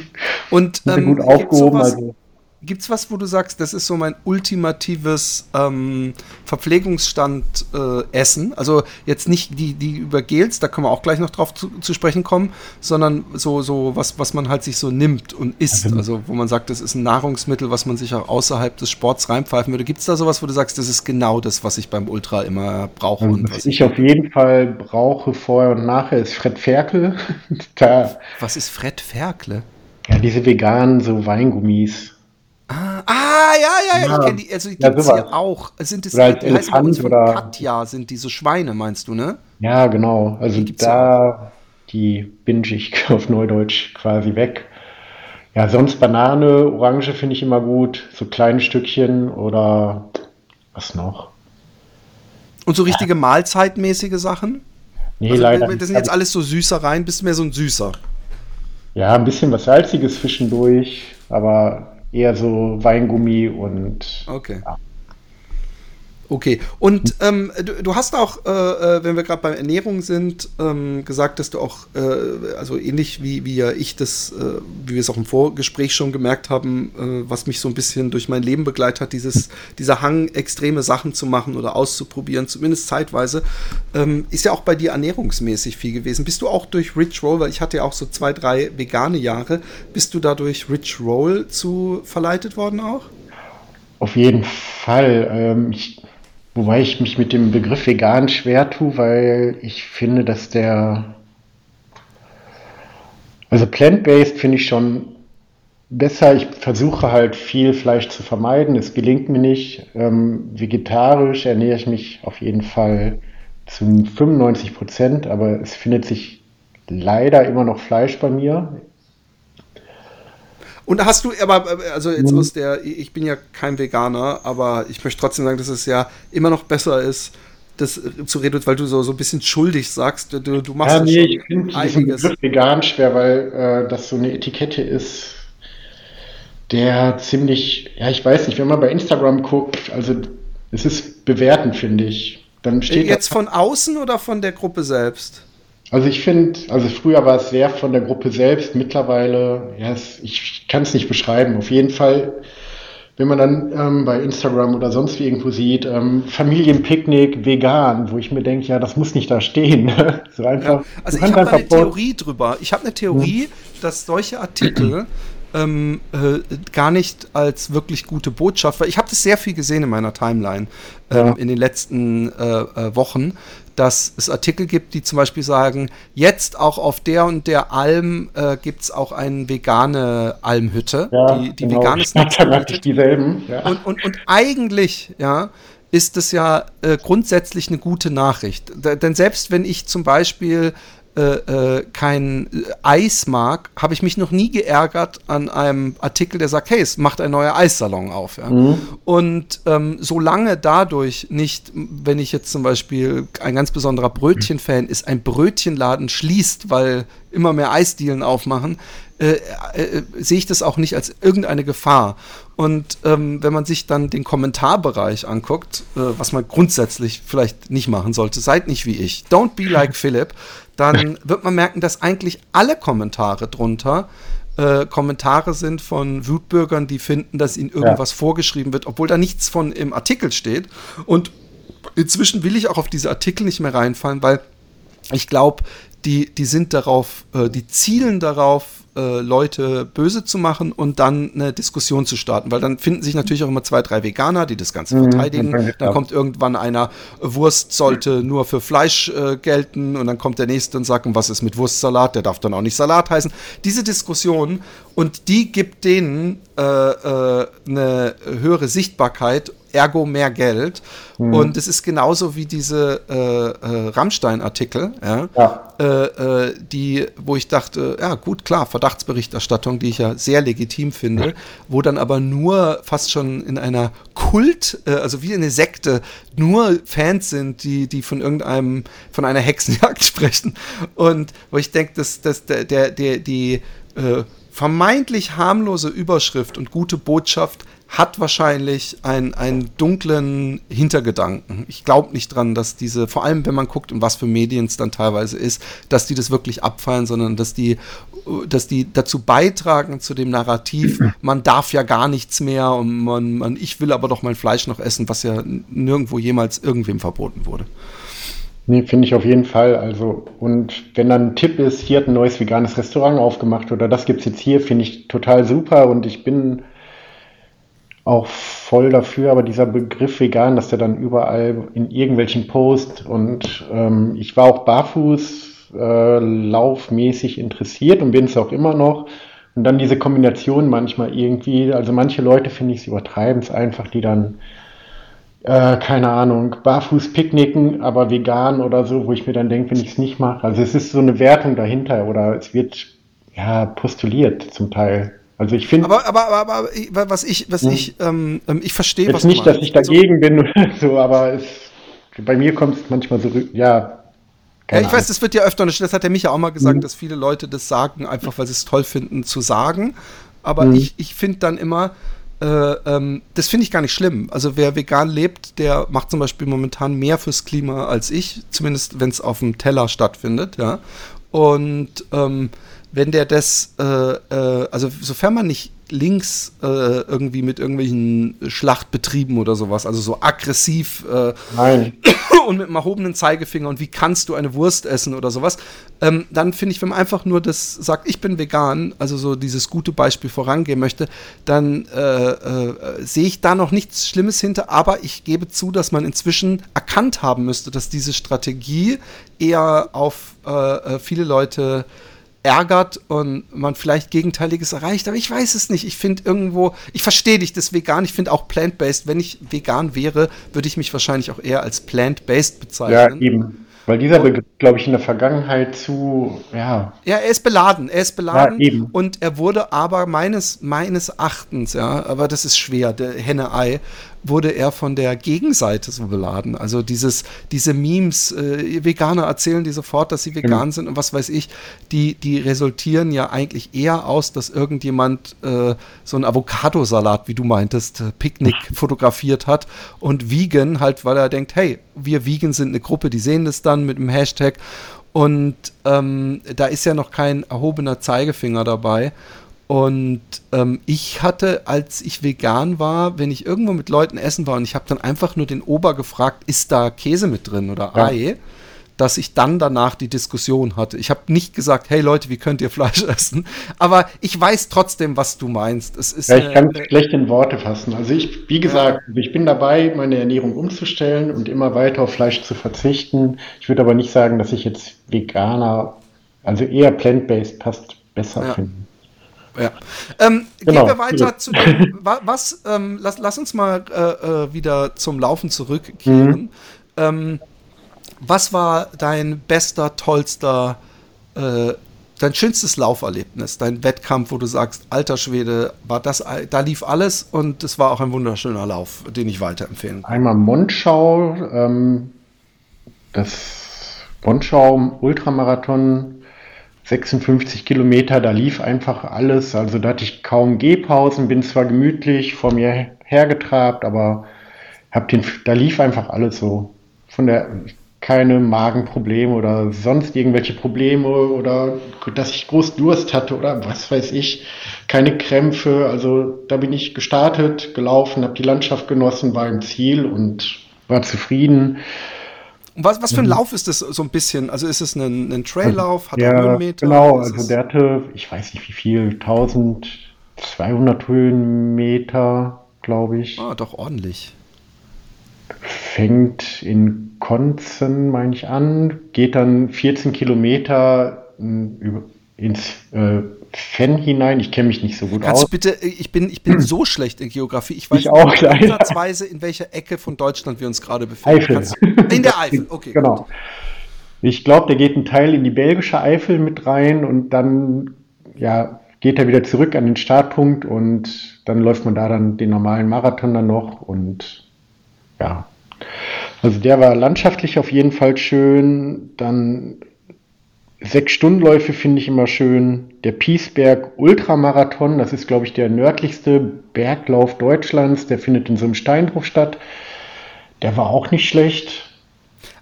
[SPEAKER 1] Und ähm, gut aufgehoben. Also Gibt es was, wo du sagst, das ist so mein ultimatives ähm, Verpflegungsstand äh? Also jetzt nicht die, die über Gels, da können wir auch gleich noch drauf zu, zu, sprechen kommen, sondern so, so was, was man halt sich so nimmt und isst. Also, also wo man sagt, das ist ein Nahrungsmittel, was man sich auch außerhalb des Sports reinpfeifen würde. Gibt es da sowas, wo du sagst, das ist genau das, was ich beim Ultra immer brauche?
[SPEAKER 2] Also, was ich auf jeden Fall brauche vorher und nachher, ist Fred Ferkel.
[SPEAKER 1] was ist Fred Ferkle?
[SPEAKER 2] Ja, diese veganen so Weingummis.
[SPEAKER 1] Ah, ah, ja, ja, ja, ich kenne die, also die ja, gibt es hier auch. Sind es, oder die heißen uns von Katja, sind diese Schweine, meinst du, ne?
[SPEAKER 2] Ja, genau. Also die da, die binge ich auf Neudeutsch quasi weg. Ja, sonst Banane, Orange finde ich immer gut, so kleine Stückchen oder was noch?
[SPEAKER 1] Und so richtige ja. Mahlzeitmäßige Sachen?
[SPEAKER 2] Nee, also, leider.
[SPEAKER 1] Das sind jetzt alles so Süßereien, bist du mehr so ein Süßer?
[SPEAKER 2] Ja, ein bisschen was Salziges zwischendurch, aber eher so Weingummi und
[SPEAKER 1] okay. Ja. Okay, und ähm, du, du, hast auch, äh, äh wenn wir gerade bei Ernährung sind, ähm, gesagt, dass du auch, äh, also ähnlich wie, wie ja ich das, äh, wie wir es auch im Vorgespräch schon gemerkt haben, äh, was mich so ein bisschen durch mein Leben begleitet hat, dieses, dieser Hang, extreme Sachen zu machen oder auszuprobieren, zumindest zeitweise, ähm, ist ja auch bei dir ernährungsmäßig viel gewesen. Bist du auch durch Rich Roll, weil ich hatte ja auch so zwei, drei vegane Jahre, bist du dadurch Rich Roll zu verleitet worden auch?
[SPEAKER 2] Auf jeden Fall. Ähm, ich Wobei ich mich mit dem Begriff vegan schwer tue, weil ich finde, dass der. Also plant-based finde ich schon besser. Ich versuche halt viel Fleisch zu vermeiden. Es gelingt mir nicht. Ähm, vegetarisch ernähre ich mich auf jeden Fall zu 95 Prozent, aber es findet sich leider immer noch Fleisch bei mir.
[SPEAKER 1] Und hast du, aber, also jetzt mhm. aus der, ich bin ja kein Veganer, aber ich möchte trotzdem sagen, dass es ja immer noch besser ist, das zu reduzieren, weil du so, so ein bisschen schuldig sagst. Du, du machst
[SPEAKER 2] ja, nee, ich finde diesen Begriff vegan schwer, weil äh, das so eine Etikette ist, der ziemlich, ja, ich weiß nicht, wenn man bei Instagram guckt, also es ist bewertend, finde ich.
[SPEAKER 1] Dann steht Jetzt von außen oder von der Gruppe selbst?
[SPEAKER 2] Also ich finde, also früher war es sehr von der Gruppe selbst, mittlerweile, ja, es, ich kann es nicht beschreiben. Auf jeden Fall, wenn man dann ähm, bei Instagram oder sonst wie irgendwo sieht, ähm, Familienpicknick vegan, wo ich mir denke, ja, das muss nicht da stehen.
[SPEAKER 1] so einfach. Ja, also ich habe eine Theorie drüber. Ich habe eine Theorie, ja. dass solche Artikel ähm, äh, gar nicht als wirklich gute Botschaft, weil ich habe das sehr viel gesehen in meiner Timeline ähm, ja. in den letzten äh, äh, Wochen, dass es Artikel gibt, die zum Beispiel sagen, jetzt auch auf der und der Alm äh, gibt es auch eine vegane Almhütte. Ja, die, die genau. vegan ist nicht dieselben. Ja. Und, und, und eigentlich, ja, ist es ja äh, grundsätzlich eine gute Nachricht. D denn selbst wenn ich zum Beispiel äh, äh, kein Eis mag, habe ich mich noch nie geärgert an einem Artikel, der sagt, hey, es macht ein neuer Eissalon auf. Ja? Mhm. Und ähm, solange dadurch nicht, wenn ich jetzt zum Beispiel ein ganz besonderer Brötchenfan ist, ein Brötchenladen schließt, weil immer mehr Eisdielen aufmachen, äh, äh, sehe ich das auch nicht als irgendeine Gefahr. Und ähm, wenn man sich dann den Kommentarbereich anguckt, äh, was man grundsätzlich vielleicht nicht machen sollte, seid nicht wie ich. Don't be like Philip dann wird man merken, dass eigentlich alle Kommentare drunter äh, Kommentare sind von Wutbürgern, die finden, dass ihnen irgendwas ja. vorgeschrieben wird, obwohl da nichts von im Artikel steht. Und inzwischen will ich auch auf diese Artikel nicht mehr reinfallen, weil ich glaube, die, die sind darauf, äh, die zielen darauf, äh, Leute böse zu machen und dann eine Diskussion zu starten, weil dann finden sich natürlich auch immer zwei, drei Veganer, die das Ganze mhm, verteidigen. Mhm, dann kommt irgendwann einer, Wurst sollte nur für Fleisch äh, gelten und dann kommt der nächste und sagt, was ist mit Wurstsalat? Der darf dann auch nicht Salat heißen. Diese Diskussion und die gibt denen äh, äh eine höhere Sichtbarkeit ergo mehr Geld. Mhm. Und es ist genauso wie diese äh, äh, Rammstein-Artikel, ja, ja. Äh, äh, die, wo ich dachte, ja gut, klar, Verdachtsberichterstattung, die ich ja sehr legitim finde, ja. wo dann aber nur fast schon in einer Kult, äh, also wie eine Sekte, nur Fans sind, die, die von irgendeinem, von einer Hexenjagd sprechen. Und wo ich denke, dass, dass der, der, der, die äh, vermeintlich harmlose Überschrift und gute Botschaft hat wahrscheinlich einen, einen dunklen Hintergedanken. Ich glaube nicht dran, dass diese, vor allem wenn man guckt, in was für Medien es dann teilweise ist, dass die das wirklich abfallen, sondern dass die, dass die dazu beitragen zu dem Narrativ, man darf ja gar nichts mehr und man, man ich will aber doch mein Fleisch noch essen, was ja nirgendwo jemals irgendwem verboten wurde.
[SPEAKER 2] Nee, finde ich auf jeden Fall. Also, und wenn dann ein Tipp ist, hier hat ein neues veganes Restaurant aufgemacht oder das gibt es jetzt hier, finde ich total super und ich bin auch voll dafür, aber dieser Begriff vegan, dass der dann überall in irgendwelchen Posts und ähm, ich war auch barfuß äh, laufmäßig interessiert und bin es auch immer noch. Und dann diese Kombination manchmal irgendwie, also manche Leute finde ich, sie übertreiben es einfach, die dann, äh, keine Ahnung, barfuß picknicken, aber vegan oder so, wo ich mir dann denke, wenn ich es nicht mache. Also es ist so eine Wertung dahinter oder es wird ja postuliert zum Teil. Also ich finde.
[SPEAKER 1] Aber, aber, aber, aber, was ich, was ja. ich, ähm, ähm ich verstehe,
[SPEAKER 2] was nicht, dass ich dagegen also, bin oder so, aber es, bei mir kommt es manchmal so, ja.
[SPEAKER 1] Ja, ich weiß, das wird ja öfter, das hat der Micha auch mal gesagt, mhm. dass viele Leute das sagen, einfach weil sie es toll finden zu sagen. Aber mhm. ich, ich finde dann immer, äh, ähm, das finde ich gar nicht schlimm. Also wer vegan lebt, der macht zum Beispiel momentan mehr fürs Klima als ich, zumindest wenn es auf dem Teller stattfindet, ja. Und ähm, wenn der das, äh, äh, also sofern man nicht links äh, irgendwie mit irgendwelchen Schlachtbetrieben oder sowas, also so aggressiv äh, und mit einem erhobenen Zeigefinger und wie kannst du eine Wurst essen oder sowas, ähm, dann finde ich, wenn man einfach nur das sagt, ich bin vegan, also so dieses gute Beispiel vorangehen möchte, dann äh, äh, sehe ich da noch nichts Schlimmes hinter, aber ich gebe zu, dass man inzwischen erkannt haben müsste, dass diese Strategie eher auf äh, viele Leute ärgert und man vielleicht Gegenteiliges erreicht. Aber ich weiß es nicht. Ich finde irgendwo, ich verstehe dich, das vegan. Ich finde auch plant-based. Wenn ich vegan wäre, würde ich mich wahrscheinlich auch eher als plant-based bezeichnen. Ja, eben.
[SPEAKER 2] Weil dieser Begriff, glaube ich, in der Vergangenheit zu, ja.
[SPEAKER 1] Ja, er ist beladen, er ist beladen.
[SPEAKER 2] Ja, eben.
[SPEAKER 1] Und er wurde aber meines, meines Erachtens, ja, aber das ist schwer, der Henne-Ei, wurde er von der Gegenseite so beladen. Also dieses, diese Memes, äh, Veganer erzählen die sofort, dass sie vegan mhm. sind und was weiß ich, die, die resultieren ja eigentlich eher aus, dass irgendjemand äh, so einen Avocadosalat, wie du meintest, äh, Picknick fotografiert hat und vegan halt, weil er denkt, hey, wir vegan sind eine Gruppe, die sehen das dann mit dem Hashtag und ähm, da ist ja noch kein erhobener Zeigefinger dabei. Und ähm, ich hatte, als ich vegan war, wenn ich irgendwo mit Leuten essen war und ich habe dann einfach nur den Ober gefragt, ist da Käse mit drin oder ja. Ei, dass ich dann danach die Diskussion hatte. Ich habe nicht gesagt, hey Leute, wie könnt ihr Fleisch essen? Aber ich weiß trotzdem, was du meinst. Es ist
[SPEAKER 2] ja, ich kann es schlecht in Worte fassen. Also ich, wie gesagt, ja. ich bin dabei, meine Ernährung umzustellen und immer weiter auf Fleisch zu verzichten. Ich würde aber nicht sagen, dass ich jetzt Veganer, also eher plant-based passt besser ja. finde.
[SPEAKER 1] Ja. Ähm, genau. Gehen wir weiter zu dem, was, ähm, lass, lass uns mal äh, äh, wieder zum Laufen zurückkehren. Mhm. Ähm, was war dein bester, tollster, äh, dein schönstes Lauferlebnis, dein Wettkampf, wo du sagst, alter Schwede, war das, da lief alles und es war auch ein wunderschöner Lauf, den ich weiterempfehlen
[SPEAKER 2] kann. Einmal Monschau, ähm, das Monschau Ultramarathon 56 Kilometer, da lief einfach alles. Also da hatte ich kaum Gehpausen, bin zwar gemütlich vor mir hergetrabt, aber hab den, da lief einfach alles so. Von der keine Magenprobleme oder sonst irgendwelche Probleme oder dass ich groß Durst hatte oder was weiß ich, keine Krämpfe. Also da bin ich gestartet, gelaufen, habe die Landschaft genossen, war im Ziel und war zufrieden.
[SPEAKER 1] Was, was für ein mhm. Lauf ist das so ein bisschen? Also ist es ein, ein Traillauf?
[SPEAKER 2] Hat ja, er Höhenmeter? Genau, also der hatte, ich weiß nicht wie viel, 1200 Höhenmeter, glaube ich.
[SPEAKER 1] Ah, doch ordentlich.
[SPEAKER 2] Fängt in Konzen, meine ich, an, geht dann 14 Kilometer hm, ins äh, Fan hinein. Ich kenne mich nicht so gut
[SPEAKER 1] Kannst aus. bitte, ich bin, ich bin so schlecht in Geografie. Ich weiß
[SPEAKER 2] ich auch
[SPEAKER 1] ansatzweise, in welcher Ecke von Deutschland wir uns gerade befinden.
[SPEAKER 2] Eifel.
[SPEAKER 1] Kannst, in der Eifel, okay.
[SPEAKER 2] Genau. Gut. Ich glaube, der geht ein Teil in die belgische Eifel mit rein und dann ja, geht er wieder zurück an den Startpunkt und dann läuft man da dann den normalen Marathon dann noch und ja. Also der war landschaftlich auf jeden Fall schön. Dann Sechs-Stunden-Läufe finde ich immer schön. Der Piesberg Ultramarathon, das ist, glaube ich, der nördlichste Berglauf Deutschlands. Der findet in so einem Steinbruch statt. Der war auch nicht schlecht.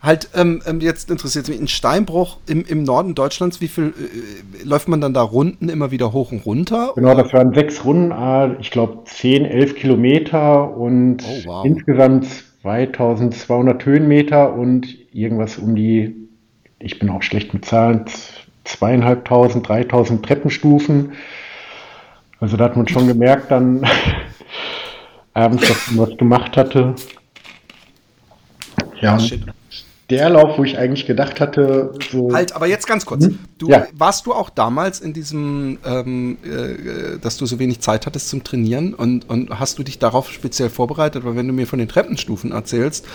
[SPEAKER 1] Halt, ähm, ähm jetzt interessiert mich, in Steinbruch im, im Norden Deutschlands, wie viel äh, läuft man dann da Runden immer wieder hoch und runter?
[SPEAKER 2] Genau, oder? das waren sechs Runden, ah, ich glaube 10, 11 Kilometer und oh, wow. insgesamt 2200 Höhenmeter und irgendwas um die ich bin auch schlecht mit Zahlen, zweieinhalbtausend, dreitausend Treppenstufen. Also da hat man schon gemerkt dann abends, dass man was gemacht hatte. Ja, der Lauf, wo ich eigentlich gedacht hatte,
[SPEAKER 1] so. Halt, aber jetzt ganz kurz. Hm? Du, ja. Warst du auch damals in diesem, ähm, äh, dass du so wenig Zeit hattest zum Trainieren und, und hast du dich darauf speziell vorbereitet? Weil wenn du mir von den Treppenstufen erzählst,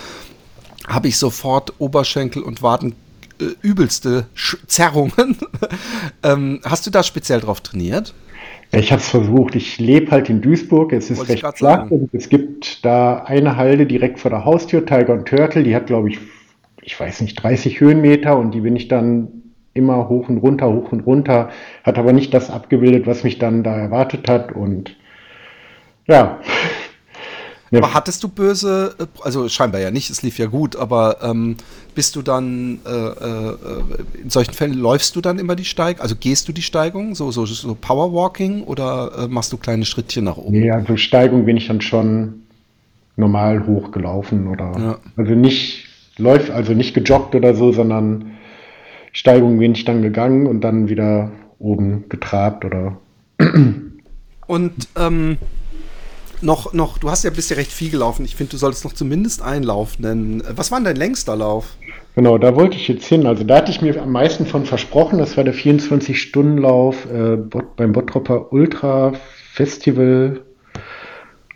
[SPEAKER 1] habe ich sofort Oberschenkel und Waden äh, übelste Sch Zerrungen. ähm, hast du da speziell drauf trainiert?
[SPEAKER 2] ich habe es versucht. Ich lebe halt in Duisburg. Es ist Wollte recht flach und es gibt da eine Halde direkt vor der Haustür, Tiger und Turtle. Die hat, glaube ich, ich weiß nicht, 30 Höhenmeter und die bin ich dann immer hoch und runter, hoch und runter. Hat aber nicht das abgebildet, was mich dann da erwartet hat und ja.
[SPEAKER 1] Aber hattest du böse, äh, also scheinbar ja nicht, es lief ja gut, aber ähm, bist du dann, äh, äh, in solchen Fällen läufst du dann immer die Steigung, also gehst du die Steigung, so, so, so Powerwalking oder äh, machst du kleine Schrittchen nach oben?
[SPEAKER 2] Nee, also Steigung bin ich dann schon normal hochgelaufen oder, ja. also nicht, läuft, also nicht gejoggt oder so, sondern Steigung bin ich dann gegangen und dann wieder oben getrabt oder.
[SPEAKER 1] Und ähm, noch, noch, du hast ja bisher recht viel gelaufen. Ich finde, du solltest noch zumindest einen Lauf nennen. Was war denn dein längster Lauf?
[SPEAKER 2] Genau, da wollte ich jetzt hin. Also da hatte ich mir am meisten von versprochen. Das war der 24-Stunden-Lauf äh, beim Bottropper Ultra Festival.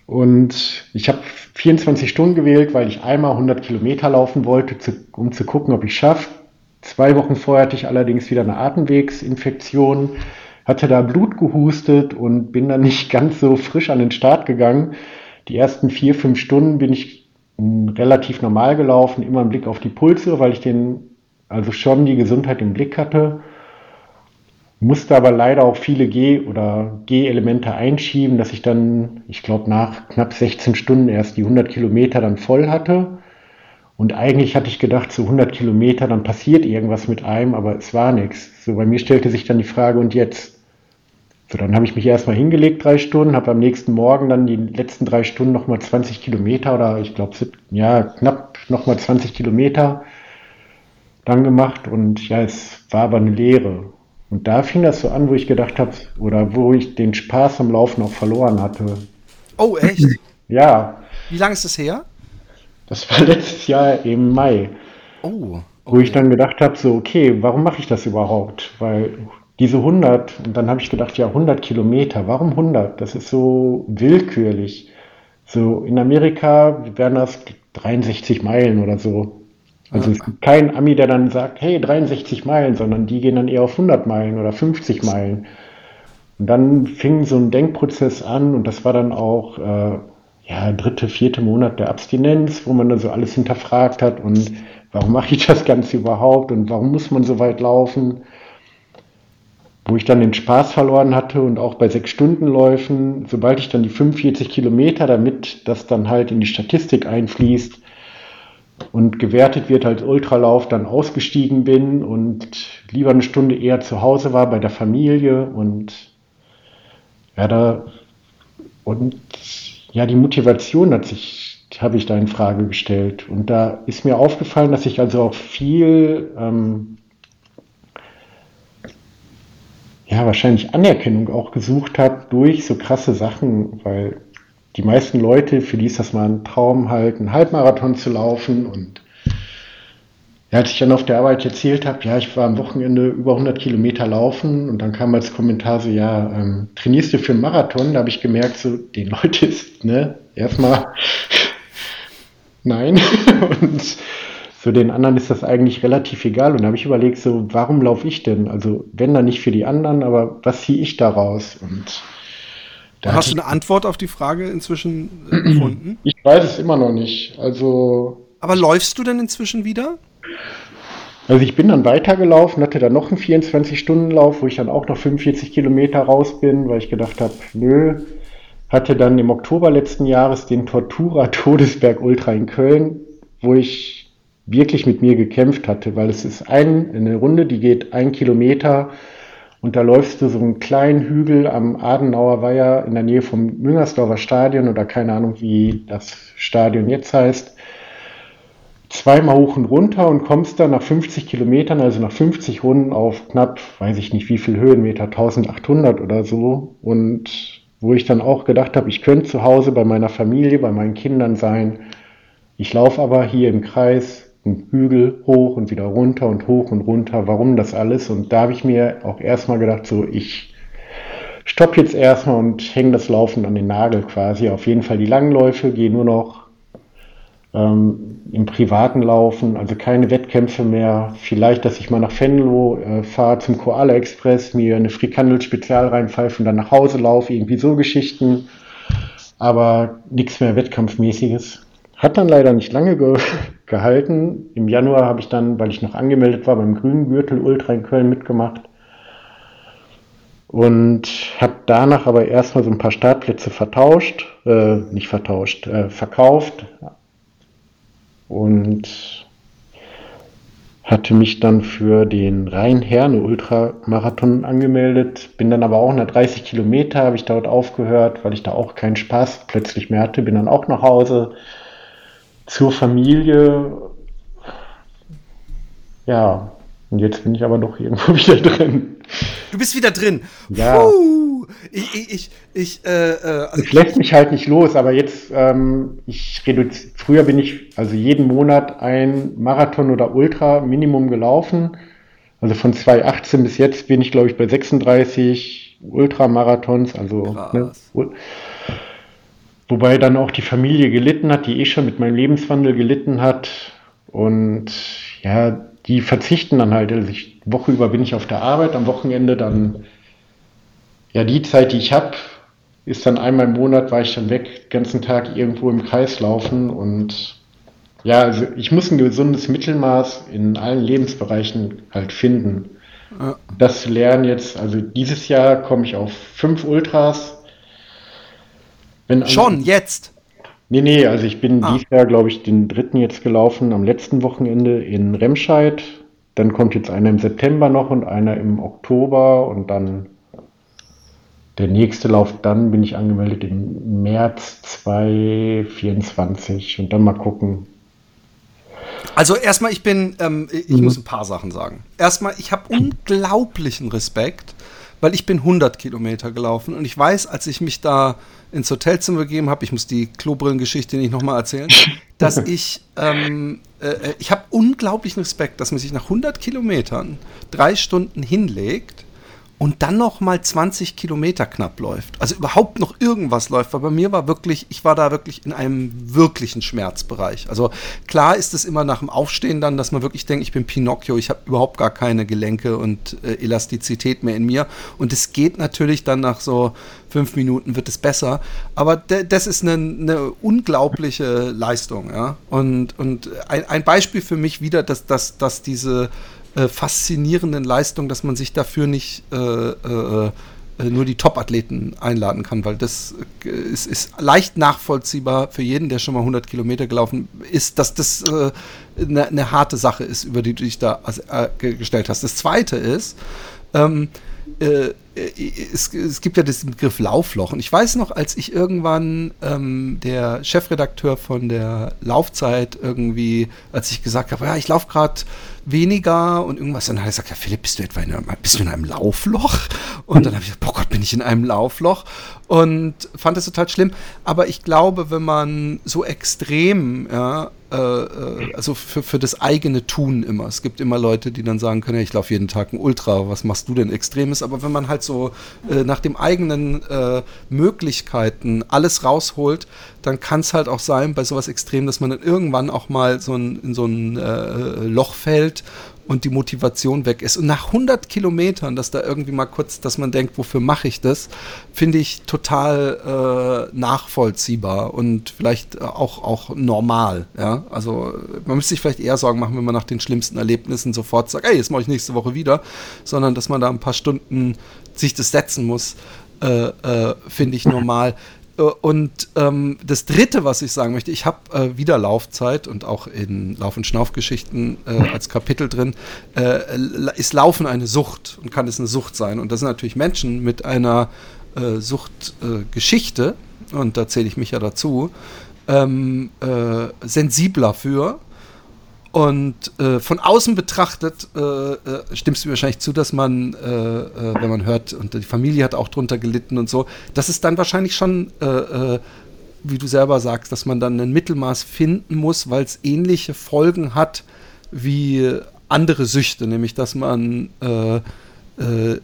[SPEAKER 2] Und ich habe 24 Stunden gewählt, weil ich einmal 100 Kilometer laufen wollte, zu, um zu gucken, ob ich schaffe. Zwei Wochen vorher hatte ich allerdings wieder eine Atemwegsinfektion, hatte da Blut gehustet und bin dann nicht ganz so frisch an den Start gegangen. Die ersten vier, fünf Stunden bin ich hm, relativ normal gelaufen, immer im Blick auf die Pulse, weil ich den also schon die Gesundheit im Blick hatte musste aber leider auch viele G- oder G-Elemente einschieben, dass ich dann, ich glaube, nach knapp 16 Stunden erst die 100 Kilometer dann voll hatte. Und eigentlich hatte ich gedacht, so 100 Kilometer, dann passiert irgendwas mit einem, aber es war nichts. So bei mir stellte sich dann die Frage, und jetzt? So, dann habe ich mich erstmal hingelegt, drei Stunden, habe am nächsten Morgen dann die letzten drei Stunden nochmal 20 Kilometer oder ich glaube, ja, knapp nochmal 20 Kilometer dann gemacht und ja, es war aber eine Lehre. Und da fing das so an, wo ich gedacht habe, oder wo ich den Spaß am Laufen auch verloren hatte.
[SPEAKER 1] Oh, echt?
[SPEAKER 2] Ja.
[SPEAKER 1] Wie lange ist das her?
[SPEAKER 2] Das war letztes Jahr im Mai. Oh. Okay. Wo ich dann gedacht habe, so, okay, warum mache ich das überhaupt? Weil diese 100, und dann habe ich gedacht, ja, 100 Kilometer, warum 100? Das ist so willkürlich. So, in Amerika wären das 63 Meilen oder so. Also es gibt keinen Ami, der dann sagt, hey, 63 Meilen, sondern die gehen dann eher auf 100 Meilen oder 50 Meilen. Und dann fing so ein Denkprozess an und das war dann auch äh, ja dritte, vierte Monat der Abstinenz, wo man dann so alles hinterfragt hat und warum mache ich das Ganze überhaupt und warum muss man so weit laufen? Wo ich dann den Spaß verloren hatte und auch bei sechs Stunden Läufen, sobald ich dann die 45 Kilometer, damit das dann halt in die Statistik einfließt, und gewertet wird als Ultralauf, dann ausgestiegen bin und lieber eine Stunde eher zu Hause war bei der Familie und ja, da und ja, die Motivation hat sich, habe ich da in Frage gestellt. Und da ist mir aufgefallen, dass ich also auch viel, ähm, ja, wahrscheinlich Anerkennung auch gesucht habe durch so krasse Sachen, weil die meisten Leute, für die ist das mal ein Traum, halt einen Halbmarathon zu laufen. Und als ich dann auf der Arbeit erzählt habe, ja, ich war am Wochenende über 100 Kilometer laufen und dann kam als Kommentar so, ja, ähm, trainierst du für einen Marathon? Da habe ich gemerkt, so, den Leute ist, ne, erstmal nein. und so den anderen ist das eigentlich relativ egal. Und da habe ich überlegt, so, warum laufe ich denn? Also, wenn dann nicht für die anderen, aber was ziehe ich daraus? Und
[SPEAKER 1] da Hast du eine Antwort auf die Frage inzwischen äh, gefunden?
[SPEAKER 2] Ich weiß es immer noch nicht. Also.
[SPEAKER 1] Aber läufst du denn inzwischen wieder?
[SPEAKER 2] Also ich bin dann weitergelaufen, hatte dann noch einen 24-Stunden-Lauf, wo ich dann auch noch 45 Kilometer raus bin, weil ich gedacht habe, nö. Hatte dann im Oktober letzten Jahres den Tortura Todesberg Ultra in Köln, wo ich wirklich mit mir gekämpft hatte, weil es ist ein, eine Runde, die geht ein Kilometer und da läufst du so einen kleinen Hügel am Adenauer Weiher in der Nähe vom Müngersdorfer Stadion oder keine Ahnung, wie das Stadion jetzt heißt. Zweimal hoch und runter und kommst dann nach 50 Kilometern, also nach 50 Runden auf knapp, weiß ich nicht wie viel Höhenmeter, 1800 oder so. Und wo ich dann auch gedacht habe, ich könnte zu Hause bei meiner Familie, bei meinen Kindern sein. Ich laufe aber hier im Kreis einen Hügel hoch und wieder runter und hoch und runter. Warum das alles? Und da habe ich mir auch erstmal gedacht, so ich stopp jetzt erstmal und hänge das Laufen an den Nagel quasi. Auf jeden Fall die Langläufe, gehe nur noch ähm, im privaten Laufen, also keine Wettkämpfe mehr. Vielleicht, dass ich mal nach Venlo äh, fahre zum Koala Express, mir eine Frikandel-Spezial reinpfeife und dann nach Hause laufe, irgendwie so Geschichten. Aber nichts mehr Wettkampfmäßiges. Hat dann leider nicht lange ge gehalten. Im Januar habe ich dann, weil ich noch angemeldet war, beim Grünen Gürtel Ultra in Köln mitgemacht. Und habe danach aber erstmal so ein paar Startplätze vertauscht, äh, nicht vertauscht, äh, verkauft. Und hatte mich dann für den Rhein-Herne Ultramarathon angemeldet, bin dann aber auch nach 30 Kilometer, habe ich dort aufgehört, weil ich da auch keinen Spaß plötzlich mehr hatte, bin dann auch nach Hause, zur Familie. Ja, und jetzt bin ich aber doch irgendwo wieder drin.
[SPEAKER 1] Du bist wieder drin.
[SPEAKER 2] Ja. Puh. Ich, ich, ich, ich äh, äh, also es lässt mich halt nicht los, aber jetzt, ähm, ich reduziere, früher bin ich also jeden Monat ein Marathon oder Ultra Minimum gelaufen. Also von 2018 bis jetzt bin ich, glaube ich, bei 36 Ultramarathons, also ne, Wobei dann auch die Familie gelitten hat, die eh schon mit meinem Lebenswandel gelitten hat. Und ja, die verzichten dann halt, also ich, Woche über bin ich auf der Arbeit, am Wochenende dann, ja, die Zeit, die ich habe, ist dann einmal im Monat, war ich dann weg, den ganzen Tag irgendwo im Kreis laufen und ja, also ich muss ein gesundes Mittelmaß in allen Lebensbereichen halt finden. Ja. Das lernen jetzt, also dieses Jahr komme ich auf fünf Ultras.
[SPEAKER 1] Wenn Schon, jetzt?
[SPEAKER 2] Nee, nee, also ich bin ah. dieses Jahr, glaube ich, den dritten jetzt gelaufen, am letzten Wochenende in Remscheid. Dann kommt jetzt einer im September noch und einer im Oktober und dann der nächste Lauf, dann bin ich angemeldet im März 2024 und dann mal gucken,
[SPEAKER 1] also erstmal, ich bin, ähm, ich mhm. muss ein paar Sachen sagen. Erstmal, ich habe unglaublichen Respekt, weil ich bin 100 Kilometer gelaufen und ich weiß, als ich mich da ins Hotelzimmer gegeben habe, ich muss die Klobrillengeschichte nicht nochmal erzählen, dass ich, ähm, äh, äh, ich habe unglaublichen Respekt, dass man sich nach 100 Kilometern drei Stunden hinlegt und dann noch mal 20 Kilometer knapp läuft. Also überhaupt noch irgendwas läuft. Weil bei mir war wirklich, ich war da wirklich in einem wirklichen Schmerzbereich. Also klar ist es immer nach dem Aufstehen dann, dass man wirklich denkt, ich bin Pinocchio, ich habe überhaupt gar keine Gelenke und äh, Elastizität mehr in mir. Und es geht natürlich dann nach so fünf Minuten wird es besser. Aber das ist eine, eine, unglaubliche Leistung, ja. Und, und ein, ein Beispiel für mich wieder, dass, dass, dass diese äh, faszinierenden Leistung, dass man sich dafür nicht äh, äh, äh, nur die Top-Athleten einladen kann, weil das äh, ist, ist, leicht nachvollziehbar für jeden, der schon mal 100 Kilometer gelaufen ist, dass das eine, eine harte Sache ist, über die du dich da gestellt hast. Das Zweite ist, ähm, äh, es, es, gibt ja diesen Begriff Laufloch. Und ich weiß noch, als ich irgendwann ähm, der Chefredakteur von der Laufzeit irgendwie, als ich gesagt habe, ja, ich laufe gerade weniger und irgendwas, dann hat er gesagt, ja Philipp, bist du etwa in einem, bist du in einem Laufloch? Und dann habe ich gesagt, boah Gott, bin ich in einem Laufloch? Und fand das total schlimm. Aber ich glaube, wenn man so extrem, ja, äh, äh, also für, für das eigene Tun immer. Es gibt immer Leute, die dann sagen können, ja, ich laufe jeden Tag ein Ultra, was machst du denn Extremes? Aber wenn man halt so äh, nach dem eigenen äh, Möglichkeiten alles rausholt, dann kann es halt auch sein, bei sowas Extrem, dass man dann irgendwann auch mal so ein, in so ein äh, Loch fällt und die Motivation weg ist. Und nach 100 Kilometern, dass da irgendwie mal kurz, dass man denkt, wofür mache ich das, finde ich total äh, nachvollziehbar und vielleicht auch, auch normal. Ja? Also man müsste sich vielleicht eher Sorgen machen, wenn man nach den schlimmsten Erlebnissen sofort sagt, ey, jetzt mache ich nächste Woche wieder, sondern dass man da ein paar Stunden sich das setzen muss, äh, äh, finde ich normal. Äh, und ähm, das Dritte, was ich sagen möchte, ich habe äh, wieder Laufzeit und auch in Lauf- und Schnaufgeschichten äh, als Kapitel drin, ist Laufen eine Sucht und kann es eine Sucht sein. Und das sind natürlich Menschen mit einer Suchtgeschichte, und da zähle ich mich ja dazu, ähm, äh, sensibler für und äh, von außen betrachtet äh, äh, stimmst du mir wahrscheinlich zu, dass man, äh, äh, wenn man hört, und die Familie hat auch drunter gelitten und so, dass es dann wahrscheinlich schon, äh, wie du selber sagst, dass man dann ein Mittelmaß finden muss, weil es ähnliche Folgen hat wie andere Süchte, nämlich dass man,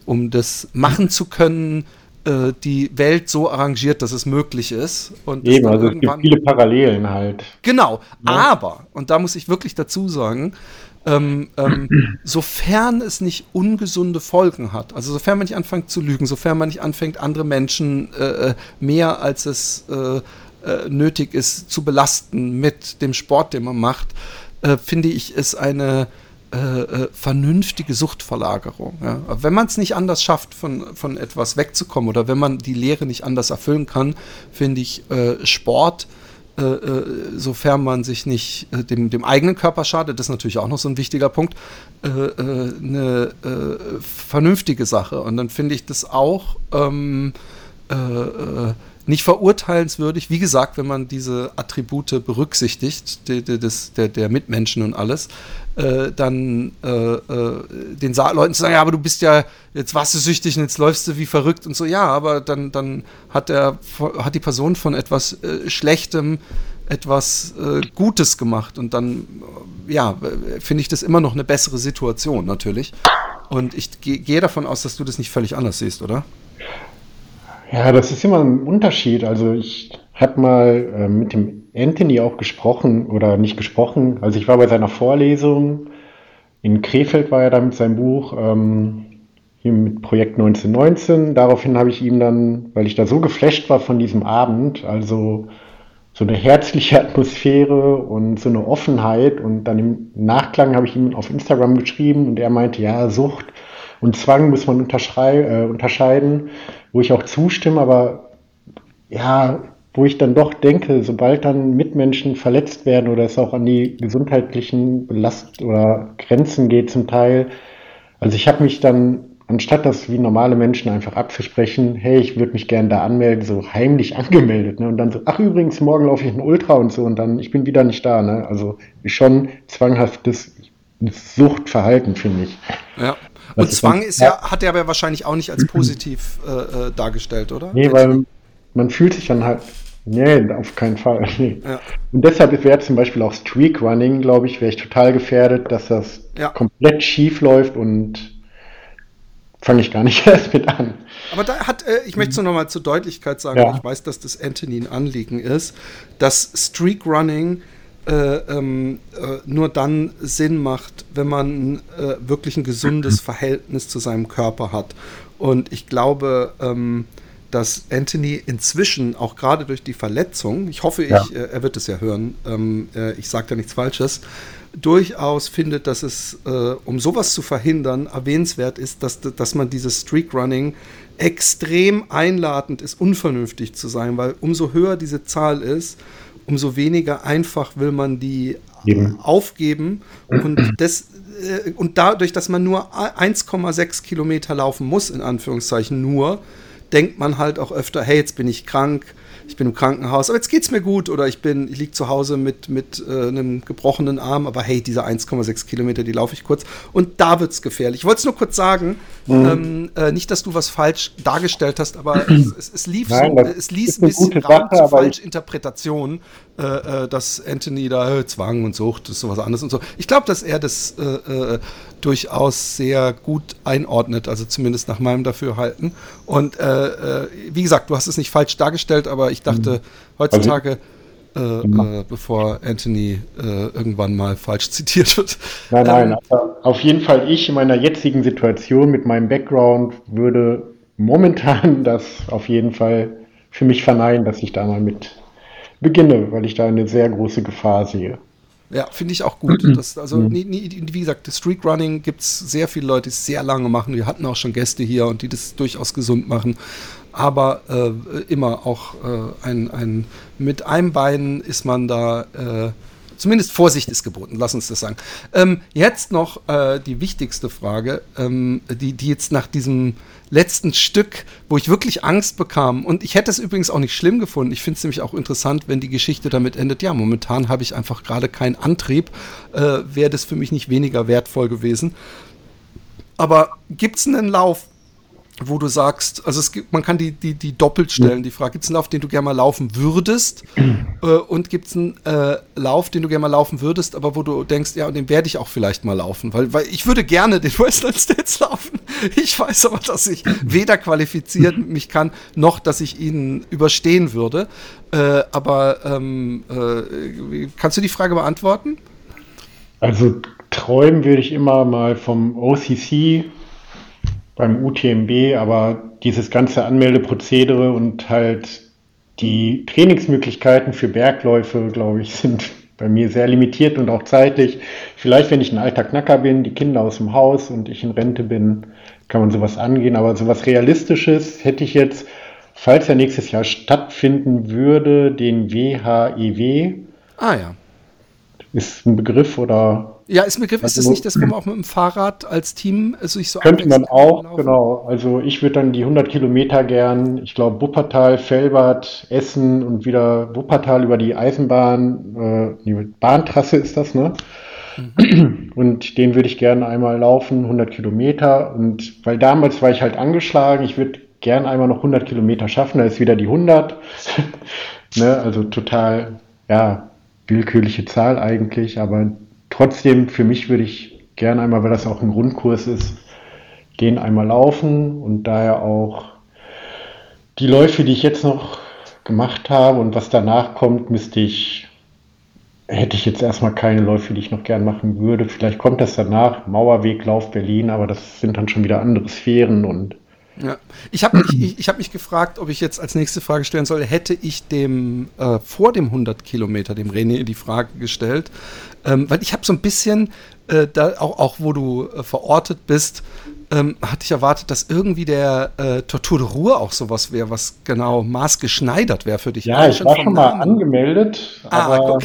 [SPEAKER 1] um das machen zu können, äh, die Welt so arrangiert, dass es möglich ist.
[SPEAKER 2] Und Eben, also es gibt viele Parallelen halt.
[SPEAKER 1] Genau, ja. aber, und da muss ich wirklich dazu sagen, ähm, ähm, sofern es nicht ungesunde Folgen hat, also sofern man nicht anfängt zu lügen, sofern man nicht anfängt, andere Menschen äh, äh mehr als es äh, äh, nötig ist zu belasten mit dem Sport, den man macht, finde ich es eine äh, äh, vernünftige Suchtverlagerung. Ja? Wenn man es nicht anders schafft, von, von etwas wegzukommen oder wenn man die Lehre nicht anders erfüllen kann, finde ich äh, Sport, äh, äh sofern man sich nicht äh, dem, dem eigenen Körper schadet, das ist natürlich auch noch so ein wichtiger Punkt, eine vernünftige Sache. Und dann finde ich das auch ähm, nicht verurteilenswürdig. Wie gesagt, wenn man diese Attribute berücksichtigt, des, der, der, Mitmenschen und alles, äh, dann äh, äh, den Sa Leuten zu sagen, ja, aber du bist ja, jetzt warst du süchtig und jetzt läufst du wie verrückt und so, ja, aber dann, dann hat, der, hat die Person von etwas äh, Schlechtem etwas äh, Gutes gemacht und dann, ja, finde ich das immer noch eine bessere Situation natürlich. Und ich gehe davon aus, dass du das nicht völlig anders siehst, oder?
[SPEAKER 2] Ja, das ist immer ein Unterschied. Also ich habe mal äh, mit dem Anthony auch gesprochen oder nicht gesprochen. Also ich war bei seiner Vorlesung in Krefeld war er da mit seinem Buch, ähm, hier mit Projekt 1919. Daraufhin habe ich ihm dann, weil ich da so geflasht war von diesem Abend, also so eine herzliche Atmosphäre und so eine Offenheit. Und dann im Nachklang habe ich ihm auf Instagram geschrieben und er meinte, ja, Sucht und Zwang muss man äh, unterscheiden, wo ich auch zustimme, aber ja, wo ich dann doch denke, sobald dann Mitmenschen verletzt werden oder es auch an die gesundheitlichen Belast oder Grenzen geht zum Teil. Also ich habe mich dann anstatt das wie normale Menschen einfach abzusprechen, hey, ich würde mich gerne da anmelden, so heimlich angemeldet. Ne? Und dann so, ach übrigens, morgen laufe ich ein Ultra und so und dann, ich bin wieder nicht da. Ne? Also schon zwanghaftes Suchtverhalten, finde ich.
[SPEAKER 1] Ja. Und Zwang ist ja, hat er aber wahrscheinlich auch nicht als positiv äh, äh, dargestellt, oder?
[SPEAKER 2] Nee, weil man fühlt sich dann halt, nee, auf keinen Fall. Nee. Ja. Und deshalb wäre zum Beispiel auch Streak Running, glaube ich, wäre ich total gefährdet, dass das ja. komplett schief läuft und fange ich gar nicht erst mit an.
[SPEAKER 1] Aber da hat, äh, ich möchte es nur noch mal zur Deutlichkeit sagen, ja. ich weiß, dass das Anthony ein Anliegen ist, dass Streak Running äh, ähm, äh, nur dann Sinn macht, wenn man äh, wirklich ein gesundes Verhältnis zu seinem Körper hat. Und ich glaube, ähm, dass Anthony inzwischen, auch gerade durch die Verletzung, ich hoffe, ich, ja. Äh, er wird es ja hören, ähm, äh, ich sage da nichts Falsches, durchaus findet, dass es, äh, um sowas zu verhindern, erwähnenswert ist, dass, dass man dieses Streak-Running extrem einladend ist, unvernünftig zu sein, weil umso höher diese Zahl ist, umso weniger einfach will man die Eben. aufgeben und das äh, und dadurch, dass man nur 1,6 Kilometer laufen muss, in Anführungszeichen nur, denkt man halt auch öfter, hey, jetzt bin ich krank, ich bin im Krankenhaus, aber jetzt geht's mir gut oder ich bin, ich liege zu Hause mit, mit äh, einem gebrochenen Arm, aber hey, diese 1,6 Kilometer, die laufe ich kurz und da wird's gefährlich. Ich wollte es nur kurz sagen, mhm. ähm, äh, nicht, dass du was falsch dargestellt hast, aber es, es, es lief Nein, so, es ließ ein bisschen Raum Sache, zu Falschinterpretationen, äh, äh, dass Anthony da äh, Zwang und Sucht ist sowas anderes und so. Ich glaube, dass er das äh, durchaus sehr gut einordnet, also zumindest nach meinem Dafürhalten. Und wie gesagt, du hast es nicht falsch dargestellt, aber ich dachte mhm. heutzutage, also, äh, genau. äh, bevor Anthony äh, irgendwann mal falsch zitiert wird.
[SPEAKER 2] Nein, nein, ähm, also auf jeden Fall ich in meiner jetzigen Situation mit meinem Background würde momentan das auf jeden Fall für mich verneinen, dass ich da mal mit beginne, weil ich da eine sehr große Gefahr sehe.
[SPEAKER 1] Ja, finde ich auch gut. Das, also, mhm. nie, nie, wie gesagt, das Streak Running gibt es sehr viele Leute, die es sehr lange machen. Wir hatten auch schon Gäste hier und die das durchaus gesund machen aber äh, immer auch äh, ein, ein, mit einem Bein ist man da, äh, zumindest Vorsicht ist geboten, lass uns das sagen. Ähm, jetzt noch äh, die wichtigste Frage, ähm, die, die jetzt nach diesem letzten Stück, wo ich wirklich Angst bekam, und ich hätte es übrigens auch nicht schlimm gefunden, ich finde es nämlich auch interessant, wenn die Geschichte damit endet, ja, momentan habe ich einfach gerade keinen Antrieb, äh, wäre das für mich nicht weniger wertvoll gewesen. Aber gibt es einen Lauf, wo du sagst, also es gibt, man kann die, die, die doppelt stellen, die Frage, gibt es einen Lauf, den du gerne mal laufen würdest? äh, und gibt es einen äh, Lauf, den du gerne mal laufen würdest, aber wo du denkst, ja, den werde ich auch vielleicht mal laufen, weil, weil ich würde gerne den Western States laufen. Ich weiß aber, dass ich weder qualifizieren mich kann, noch dass ich ihn überstehen würde. Äh, aber ähm, äh, kannst du die Frage beantworten?
[SPEAKER 2] Also träumen würde ich immer mal vom OCC beim UTMB, aber dieses ganze Anmeldeprozedere und halt die Trainingsmöglichkeiten für Bergläufe, glaube ich, sind bei mir sehr limitiert und auch zeitlich. Vielleicht, wenn ich ein alter Knacker bin, die Kinder aus dem Haus und ich in Rente bin, kann man sowas angehen. Aber sowas Realistisches hätte ich jetzt, falls er nächstes Jahr stattfinden würde, den WHEW. E
[SPEAKER 1] ah ja.
[SPEAKER 2] Ist ein Begriff oder
[SPEAKER 1] ja, ist mir Begriff, also, ist das nicht das, wo man auch mit dem Fahrrad als Team
[SPEAKER 2] also sich so Könnte man auch, laufen? genau. Also ich würde dann die 100 Kilometer gern, ich glaube Wuppertal, Felbert, Essen und wieder Wuppertal über die Eisenbahn, äh, die Bahntrasse ist das, ne? Mhm. Und den würde ich gerne einmal laufen, 100 Kilometer. Und weil damals war ich halt angeschlagen, ich würde gern einmal noch 100 Kilometer schaffen, da ist wieder die 100. ne? Also total, ja, willkürliche Zahl eigentlich, aber Trotzdem, für mich würde ich gerne einmal, weil das auch ein Grundkurs ist, den einmal laufen und daher auch die Läufe, die ich jetzt noch gemacht habe und was danach kommt, müsste ich hätte ich jetzt erstmal keine Läufe, die ich noch gern machen würde. Vielleicht kommt das danach, Mauerweglauf Berlin, aber das sind dann schon wieder andere Sphären und
[SPEAKER 1] ja. Ich habe mich, ich, ich hab mich gefragt, ob ich jetzt als nächste Frage stellen soll, hätte ich dem äh, vor dem 100 Kilometer, dem René, die Frage gestellt, ähm, weil ich habe so ein bisschen, äh, da, auch, auch wo du äh, verortet bist, ähm, hatte ich erwartet, dass irgendwie der äh, Tortur de Ruhr auch sowas wäre, was genau maßgeschneidert wäre für dich.
[SPEAKER 2] Ja, ich war schon mal angemeldet, ah, aber,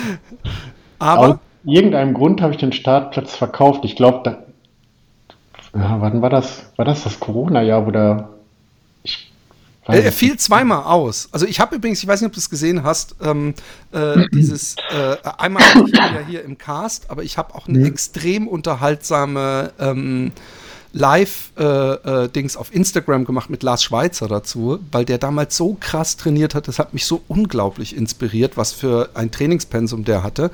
[SPEAKER 2] aber aus irgendeinem Grund habe ich den Startplatz verkauft. Ich glaube, da, ja, wann war das? War das das Corona-Jahr, wo der.
[SPEAKER 1] Ich, er, er fiel zweimal aus. Also ich habe übrigens, ich weiß nicht, ob du es gesehen hast, ähm, äh, dieses, äh, einmal ja hier im Cast, aber ich habe auch eine mhm. extrem unterhaltsame ähm, Live-Dings äh, auf Instagram gemacht mit Lars Schweizer dazu, weil der damals so krass trainiert hat, das hat mich so unglaublich inspiriert, was für ein Trainingspensum der hatte.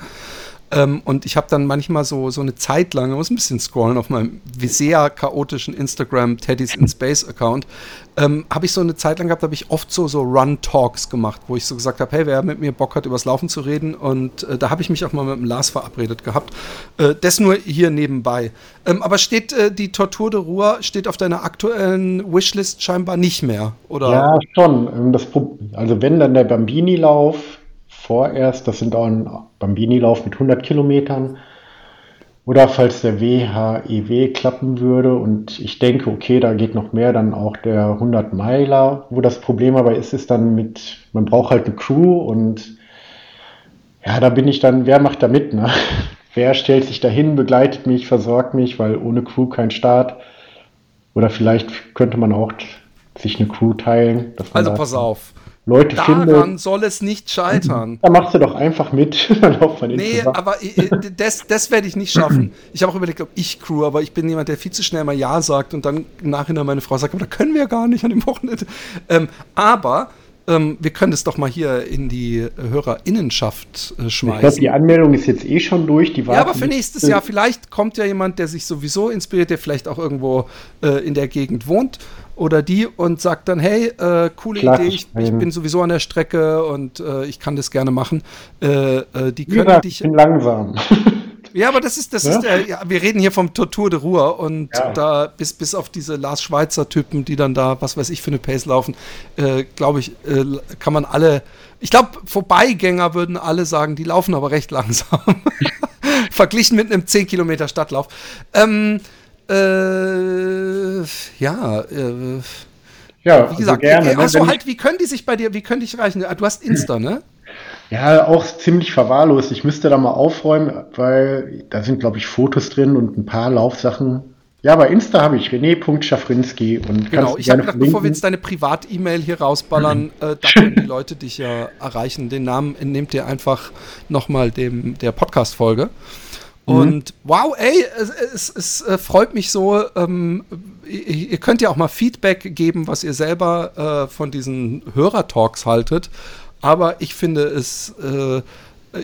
[SPEAKER 1] Ähm, und ich habe dann manchmal so, so eine Zeit lang, ich muss ein bisschen scrollen auf meinem sehr chaotischen Instagram Teddy's in Space Account, ähm, habe ich so eine Zeit lang gehabt, habe ich oft so, so Run-Talks gemacht, wo ich so gesagt habe, hey, wer mit mir Bock hat, übers Laufen zu reden. Und äh, da habe ich mich auch mal mit dem Lars verabredet gehabt. Äh, das nur hier nebenbei. Ähm, aber steht äh, die Tortur de Ruhr, steht auf deiner aktuellen Wishlist scheinbar nicht mehr, oder?
[SPEAKER 2] Ja, schon. Das, also wenn dann der Bambini-Lauf vorerst, das sind auch ein Bambini-Lauf mit 100 Kilometern. Oder falls der WHEW klappen würde und ich denke, okay, da geht noch mehr, dann auch der 100 Meiler. Wo das Problem aber ist, ist dann mit, man braucht halt eine Crew und ja, da bin ich dann, wer macht da mit, ne? Wer stellt sich dahin, begleitet mich, versorgt mich, weil ohne Crew kein Start. Oder vielleicht könnte man auch sich eine Crew teilen.
[SPEAKER 1] also pass auf,
[SPEAKER 2] Leute
[SPEAKER 1] Daran findet. soll es nicht scheitern.
[SPEAKER 2] Da machst du doch einfach mit.
[SPEAKER 1] Dann lauft man nee, aber das, das werde ich nicht schaffen. Ich habe auch überlegt, ob ich Crew, aber ich bin jemand, der viel zu schnell mal Ja sagt und dann im Nachhinein meine Frau sagt, aber da können wir gar nicht an dem Wochenende. Ähm, aber ähm, wir können es doch mal hier in die Hörerinnenschaft äh, schmeißen. Ich glaube,
[SPEAKER 2] die Anmeldung ist jetzt eh schon durch. Die
[SPEAKER 1] ja, aber für nächstes Jahr, vielleicht kommt ja jemand, der sich sowieso inspiriert, der vielleicht auch irgendwo äh, in der Gegend wohnt oder die und sagt dann, hey, äh, coole Klar, Idee, ich, ich, bin sowieso an der Strecke und äh, ich kann das gerne machen. Äh, äh die können
[SPEAKER 2] ja,
[SPEAKER 1] dich.
[SPEAKER 2] Ich bin langsam.
[SPEAKER 1] Ja, aber das ist, das ja? ist der, ja, wir reden hier vom Tortur de Ruhr und ja. da bis, bis auf diese Lars Schweizer Typen, die dann da, was weiß ich, für eine Pace laufen, äh, glaube ich, äh, kann man alle, ich glaube, Vorbeigänger würden alle sagen, die laufen aber recht langsam. Verglichen mit einem 10 Kilometer Stadtlauf. Ähm, äh, ja, äh, ja, wie gesagt, also gerne, äh, also halt, wie können die sich bei dir, wie können die dich erreichen? Du hast Insta, ne?
[SPEAKER 2] Ja, auch ziemlich verwahrlost. Ich müsste da mal aufräumen, weil da sind, glaube ich, Fotos drin und ein paar Laufsachen. Ja, bei Insta habe ich René.Schafrinski und
[SPEAKER 1] Genau, ich habe gedacht, bevor wir jetzt deine Privat-E-Mail hier rausballern, äh, da können die Leute dich ja erreichen. Den Namen nehmt ihr einfach nochmal dem der Podcast-Folge. Mhm. Und wow, ey, es, es, es, äh, freut mich so. Ähm, ihr, ihr, könnt ja auch mal Feedback geben, was ihr selber äh, von diesen Hörertalks haltet. Aber ich finde es, äh,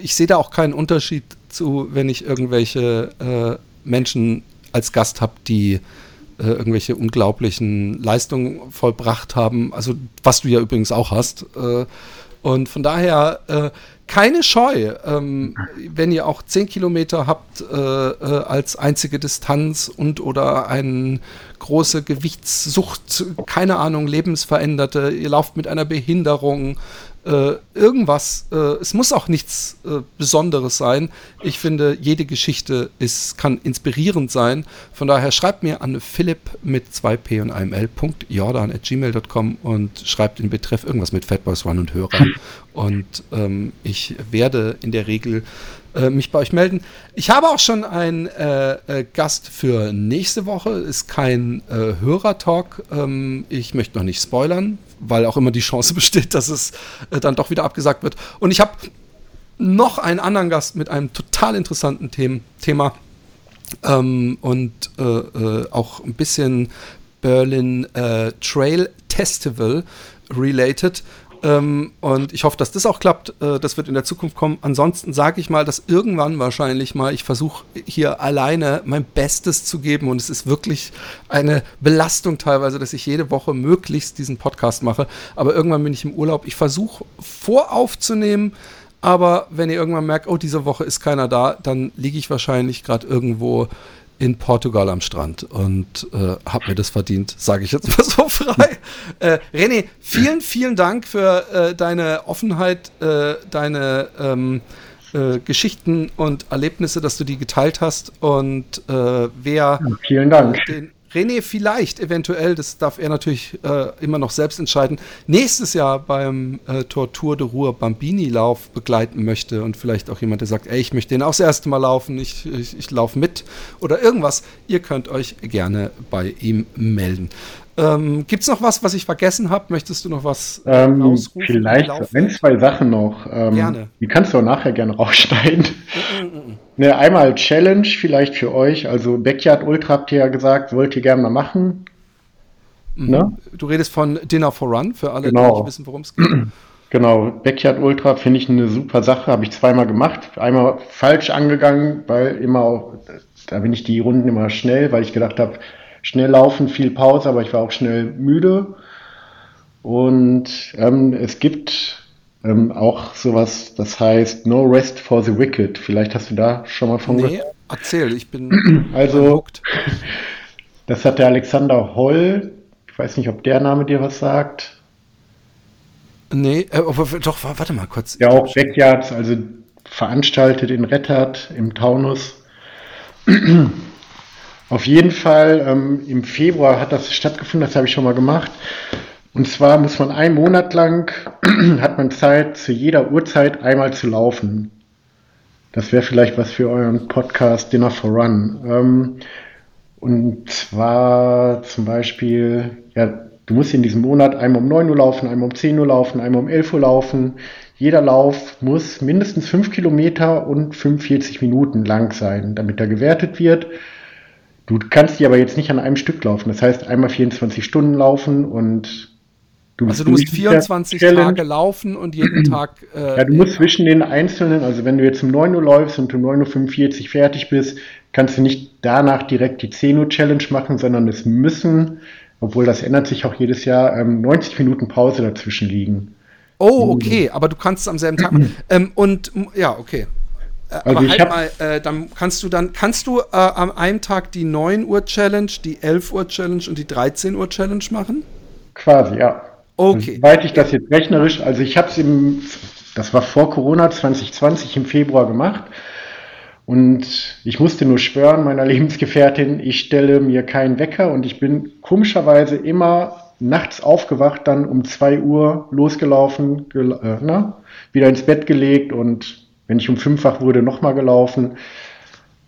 [SPEAKER 1] ich sehe da auch keinen Unterschied zu, wenn ich irgendwelche äh, Menschen als Gast habe, die äh, irgendwelche unglaublichen Leistungen vollbracht haben. Also was du ja übrigens auch hast. Äh, und von daher keine Scheu, ähm, wenn ihr auch 10 Kilometer habt äh, äh, als einzige Distanz und oder eine große Gewichtssucht, keine Ahnung, lebensveränderte, ihr lauft mit einer Behinderung, äh, irgendwas, äh, es muss auch nichts äh, Besonderes sein. Ich finde, jede Geschichte ist, kann inspirierend sein. Von daher schreibt mir an philipp mit 2p und einem l.jordan at gmail.com und schreibt in Betreff irgendwas mit Fatboys One und Hörer. Und ähm, ich werde in der Regel äh, mich bei euch melden. Ich habe auch schon einen äh, äh, Gast für nächste Woche. Ist kein äh, Hörertalk. Ähm, ich möchte noch nicht spoilern, weil auch immer die Chance besteht, dass es äh, dann doch wieder abgesagt wird. Und ich habe noch einen anderen Gast mit einem total interessanten Them Thema ähm, und auch ein bisschen Berlin Trail Festival related. Ähm, und ich hoffe, dass das auch klappt. Äh, das wird in der Zukunft kommen. Ansonsten sage ich mal, dass irgendwann wahrscheinlich mal, ich versuche hier alleine mein Bestes zu geben. Und es ist wirklich eine Belastung teilweise, dass ich jede Woche möglichst diesen Podcast mache. Aber irgendwann bin ich im Urlaub. Ich versuche voraufzunehmen Aber wenn ihr irgendwann merkt, oh, diese Woche ist keiner da, dann liege ich wahrscheinlich gerade irgendwo in Portugal am Strand und äh, habe mir das verdient, sage ich jetzt mal so frei. Äh, René, vielen, vielen Dank für äh, deine Offenheit, äh, deine ähm, äh, Geschichten und Erlebnisse, dass du die geteilt hast. Und äh, wer
[SPEAKER 2] vielen Dank.
[SPEAKER 1] den René vielleicht eventuell, das darf er natürlich äh, immer noch selbst entscheiden, nächstes Jahr beim äh, Tortur de Ruhr Bambini-Lauf begleiten möchte und vielleicht auch jemand, der sagt, ey, ich möchte den auch das erste Mal laufen, ich, ich, ich laufe mit oder irgendwas, ihr könnt euch gerne bei ihm melden. Ähm, Gibt es noch was, was ich vergessen habe? Möchtest du noch was
[SPEAKER 2] ähm, ausrufen? Vielleicht ein, zwei Sachen noch.
[SPEAKER 1] Ähm, gerne.
[SPEAKER 2] Die kannst du auch nachher gerne rausschneiden. Mm, mm, mm. Ne, einmal Challenge vielleicht für euch. Also Backyard Ultra habt ihr ja gesagt, wollt ihr gerne mal machen.
[SPEAKER 1] Mhm. Ne? Du redest von Dinner for Run, für alle,
[SPEAKER 2] genau.
[SPEAKER 1] die nicht wissen, worum es geht.
[SPEAKER 2] Genau, Backyard Ultra finde ich eine super Sache, habe ich zweimal gemacht. Einmal falsch angegangen, weil immer auch, da bin ich die Runden immer schnell, weil ich gedacht habe, schnell laufen, viel Pause, aber ich war auch schnell müde. Und ähm, es gibt ähm, auch sowas, das heißt No Rest for the Wicked. Vielleicht hast du da schon mal von
[SPEAKER 1] nee, gehört. erzähl, ich bin
[SPEAKER 2] Also, das hat der Alexander Holl, ich weiß nicht, ob der Name dir was sagt.
[SPEAKER 1] Nee, äh, doch, warte mal kurz.
[SPEAKER 2] Ja, auch Backyards, also veranstaltet in Rettert im Taunus. Auf jeden Fall ähm, im Februar hat das stattgefunden, das habe ich schon mal gemacht. Und zwar muss man einen Monat lang, hat man Zeit, zu jeder Uhrzeit einmal zu laufen. Das wäre vielleicht was für euren Podcast Dinner for Run. Ähm, und zwar zum Beispiel, ja, du musst in diesem Monat einmal um 9 Uhr laufen, einmal um 10 Uhr laufen, einmal um 11 Uhr laufen. Jeder Lauf muss mindestens 5 Kilometer und 45 Minuten lang sein, damit er gewertet wird. Du kannst die aber jetzt nicht an einem Stück laufen. Das heißt, einmal 24 Stunden laufen und
[SPEAKER 1] du Also du musst 24 Tage laufen und jeden Tag.
[SPEAKER 2] Äh, ja, du musst zwischen den einzelnen, also wenn du jetzt um 9 Uhr läufst und um 9.45 Uhr fertig bist, kannst du nicht danach direkt die 10 Uhr Challenge machen, sondern es müssen, obwohl das ändert sich auch jedes Jahr, ähm, 90 Minuten Pause dazwischen liegen.
[SPEAKER 1] Oh, okay, aber du kannst es am selben Tag machen. ähm, und ja, okay. Äh, also aber halt mal, äh, dann kannst du dann, kannst du äh, am einen Tag die 9 Uhr Challenge, die 11 Uhr Challenge und die 13 Uhr Challenge machen?
[SPEAKER 2] Quasi, ja.
[SPEAKER 1] Okay.
[SPEAKER 2] Soweit ich das jetzt rechnerisch, also ich habe es im, das war vor Corona 2020 im Februar gemacht. Und ich musste nur schwören, meiner Lebensgefährtin, ich stelle mir keinen Wecker und ich bin komischerweise immer nachts aufgewacht, dann um 2 Uhr losgelaufen, gel äh, na, wieder ins Bett gelegt und wenn ich um fünffach wurde, nochmal gelaufen.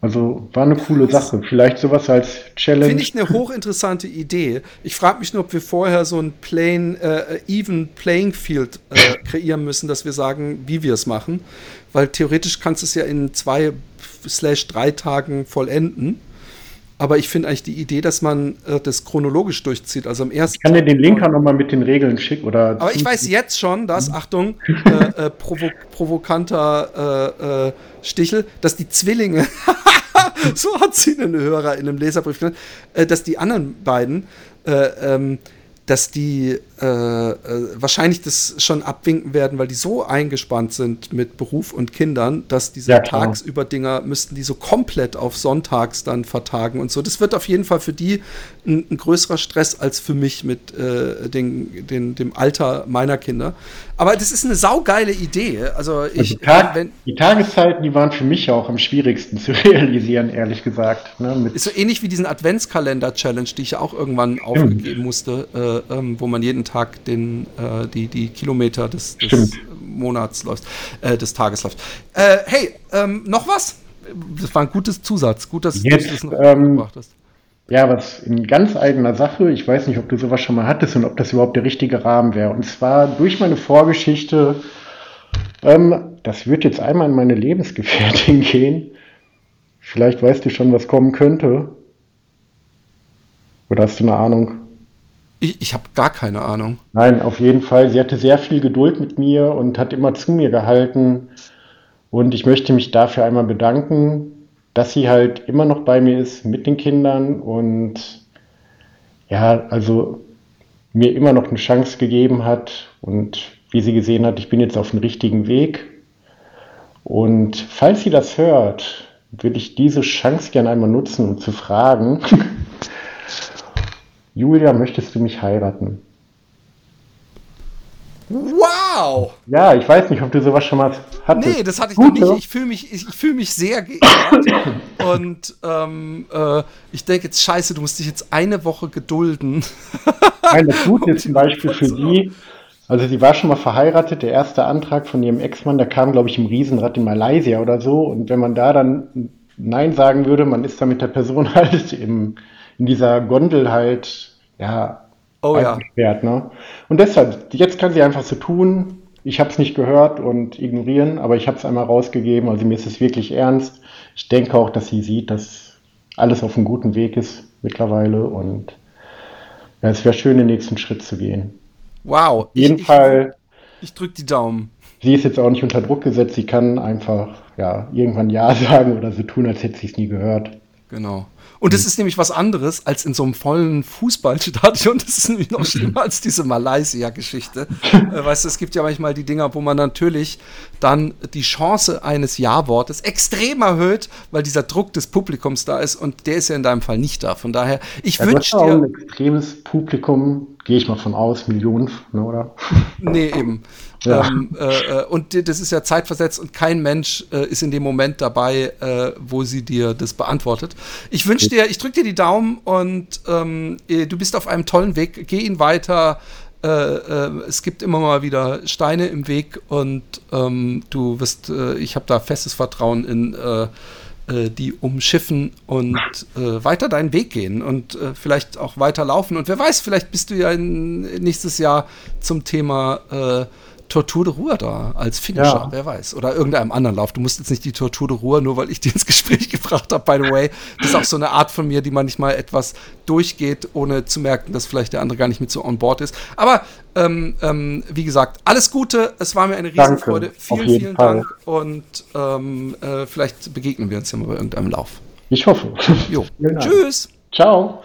[SPEAKER 2] Also war eine coole Sache. Vielleicht sowas als Challenge.
[SPEAKER 1] Finde ich eine hochinteressante Idee. Ich frage mich nur, ob wir vorher so ein plain, äh, even playing field äh, kreieren müssen, dass wir sagen, wie wir es machen. Weil theoretisch kannst du es ja in zwei slash drei Tagen vollenden. Aber ich finde eigentlich die Idee, dass man äh, das chronologisch durchzieht. Also am ersten.
[SPEAKER 2] Ich kann dir den Link auch nochmal mit den Regeln schicken. Oder
[SPEAKER 1] aber ich weiß jetzt schon, dass, mhm. Achtung, äh, äh, provo provokanter äh, äh, Stichel, dass die Zwillinge, so hat sie einen Hörer in einem Leserbrief genannt, äh, dass die anderen beiden ähm, dass die äh, äh, wahrscheinlich das schon abwinken werden, weil die so eingespannt sind mit Beruf und Kindern, dass diese ja, tagsüber Dinger müssten die so komplett auf Sonntags dann vertagen und so. Das wird auf jeden Fall für die ein, ein größerer Stress als für mich mit äh, den, den, dem Alter meiner Kinder. Aber das ist eine saugeile Idee. Also, ich, also
[SPEAKER 2] Tag, wenn, die Tageszeiten, die waren für mich auch am schwierigsten zu realisieren, ehrlich gesagt.
[SPEAKER 1] Ne, ist so ähnlich wie diesen Adventskalender-Challenge, die ich ja auch irgendwann Stimmt. aufgegeben musste, äh, ähm, wo man jeden Tag den, äh, die, die Kilometer des, des Monats läuft, äh, des Tages läuft. Äh, hey, ähm, noch was? Das war ein gutes Zusatz. Gut, dass
[SPEAKER 2] Jetzt, du das noch ähm, gebracht hast. Ja, was in ganz eigener Sache, ich weiß nicht, ob du sowas schon mal hattest und ob das überhaupt der richtige Rahmen wäre. Und zwar durch meine Vorgeschichte, ähm, das wird jetzt einmal in meine Lebensgefährtin gehen. Vielleicht weißt du schon, was kommen könnte. Oder hast du eine Ahnung?
[SPEAKER 1] Ich, ich habe gar keine Ahnung.
[SPEAKER 2] Nein, auf jeden Fall. Sie hatte sehr viel Geduld mit mir und hat immer zu mir gehalten. Und ich möchte mich dafür einmal bedanken dass sie halt immer noch bei mir ist mit den Kindern und ja, also mir immer noch eine Chance gegeben hat und wie sie gesehen hat, ich bin jetzt auf dem richtigen Weg. Und falls sie das hört, würde ich diese Chance gerne einmal nutzen, um zu fragen, Julia, möchtest du mich heiraten?
[SPEAKER 1] Wow!
[SPEAKER 2] Ja, ich weiß nicht, ob du sowas schon mal
[SPEAKER 1] hattest. Nee, das hatte ich Gut, noch nicht. Ich fühle mich, ich, ich fühl mich sehr geehrt. und ähm, äh, ich denke jetzt, scheiße, du musst dich jetzt eine Woche gedulden.
[SPEAKER 2] Nein, das Gute ist zum Beispiel für sie, also sie war schon mal verheiratet, der erste Antrag von ihrem Ex-Mann, der kam, glaube ich, im Riesenrad in Malaysia oder so. Und wenn man da dann Nein sagen würde, man ist da mit der Person halt im, in dieser Gondel halt, ja,
[SPEAKER 1] oh, ja.
[SPEAKER 2] Ne? Und deshalb, jetzt kann sie einfach so tun, ich habe es nicht gehört und ignorieren, aber ich habe es einmal rausgegeben, also mir ist es wirklich ernst. Ich denke auch, dass sie sieht, dass alles auf einem guten Weg ist mittlerweile und ja, es wäre schön, den nächsten Schritt zu gehen.
[SPEAKER 1] Wow.
[SPEAKER 2] Auf jeden ich, Fall.
[SPEAKER 1] Ich, ich drücke die Daumen.
[SPEAKER 2] Sie ist jetzt auch nicht unter Druck gesetzt, sie kann einfach ja, irgendwann Ja sagen oder so tun, als hätte sie es nie gehört.
[SPEAKER 1] Genau. Und es mhm. ist nämlich was anderes als in so einem vollen Fußballstadion. Das ist nämlich noch schlimmer als diese Malaysia-Geschichte. äh, weißt du, es gibt ja manchmal die Dinger, wo man natürlich dann die Chance eines Ja-Wortes extrem erhöht, weil dieser Druck des Publikums da ist und der ist ja in deinem Fall nicht da. Von daher, ich ja, wünsche dir.
[SPEAKER 2] ein extremes Publikum, gehe ich mal von aus, Millionen, ne, oder?
[SPEAKER 1] Nee, eben. Ja. Ähm, äh, äh, und das ist ja zeitversetzt und kein Mensch äh, ist in dem Moment dabei, äh, wo sie dir das beantwortet. Ich wünsche dir, ich drücke dir die Daumen und ähm, äh, du bist auf einem tollen Weg. Geh ihn weiter. Äh, es gibt immer mal wieder Steine im Weg und ähm, du wirst, ich habe da festes Vertrauen in die umschiffen und äh, weiter deinen Weg gehen und äh, vielleicht auch weiter laufen. Und wer weiß, vielleicht bist du ja in, nächstes Jahr zum Thema äh, Tortur de Ruhr da als Finisher, ja. wer weiß. Oder irgendeinem anderen Lauf. Du musst jetzt nicht die Tortur de Ruhr, nur weil ich dir ins Gespräch gebracht habe, by the way. Das ist auch so eine Art von mir, die manchmal etwas durchgeht, ohne zu merken, dass vielleicht der andere gar nicht mit so on board ist. Aber ähm, ähm, wie gesagt, alles Gute. Es war mir eine Riesenfreude. Danke. Vielen, vielen Fall. Dank. Und ähm, äh, vielleicht begegnen wir uns ja mal bei irgendeinem Lauf.
[SPEAKER 2] Ich hoffe.
[SPEAKER 1] Jo. Tschüss.
[SPEAKER 2] Ciao.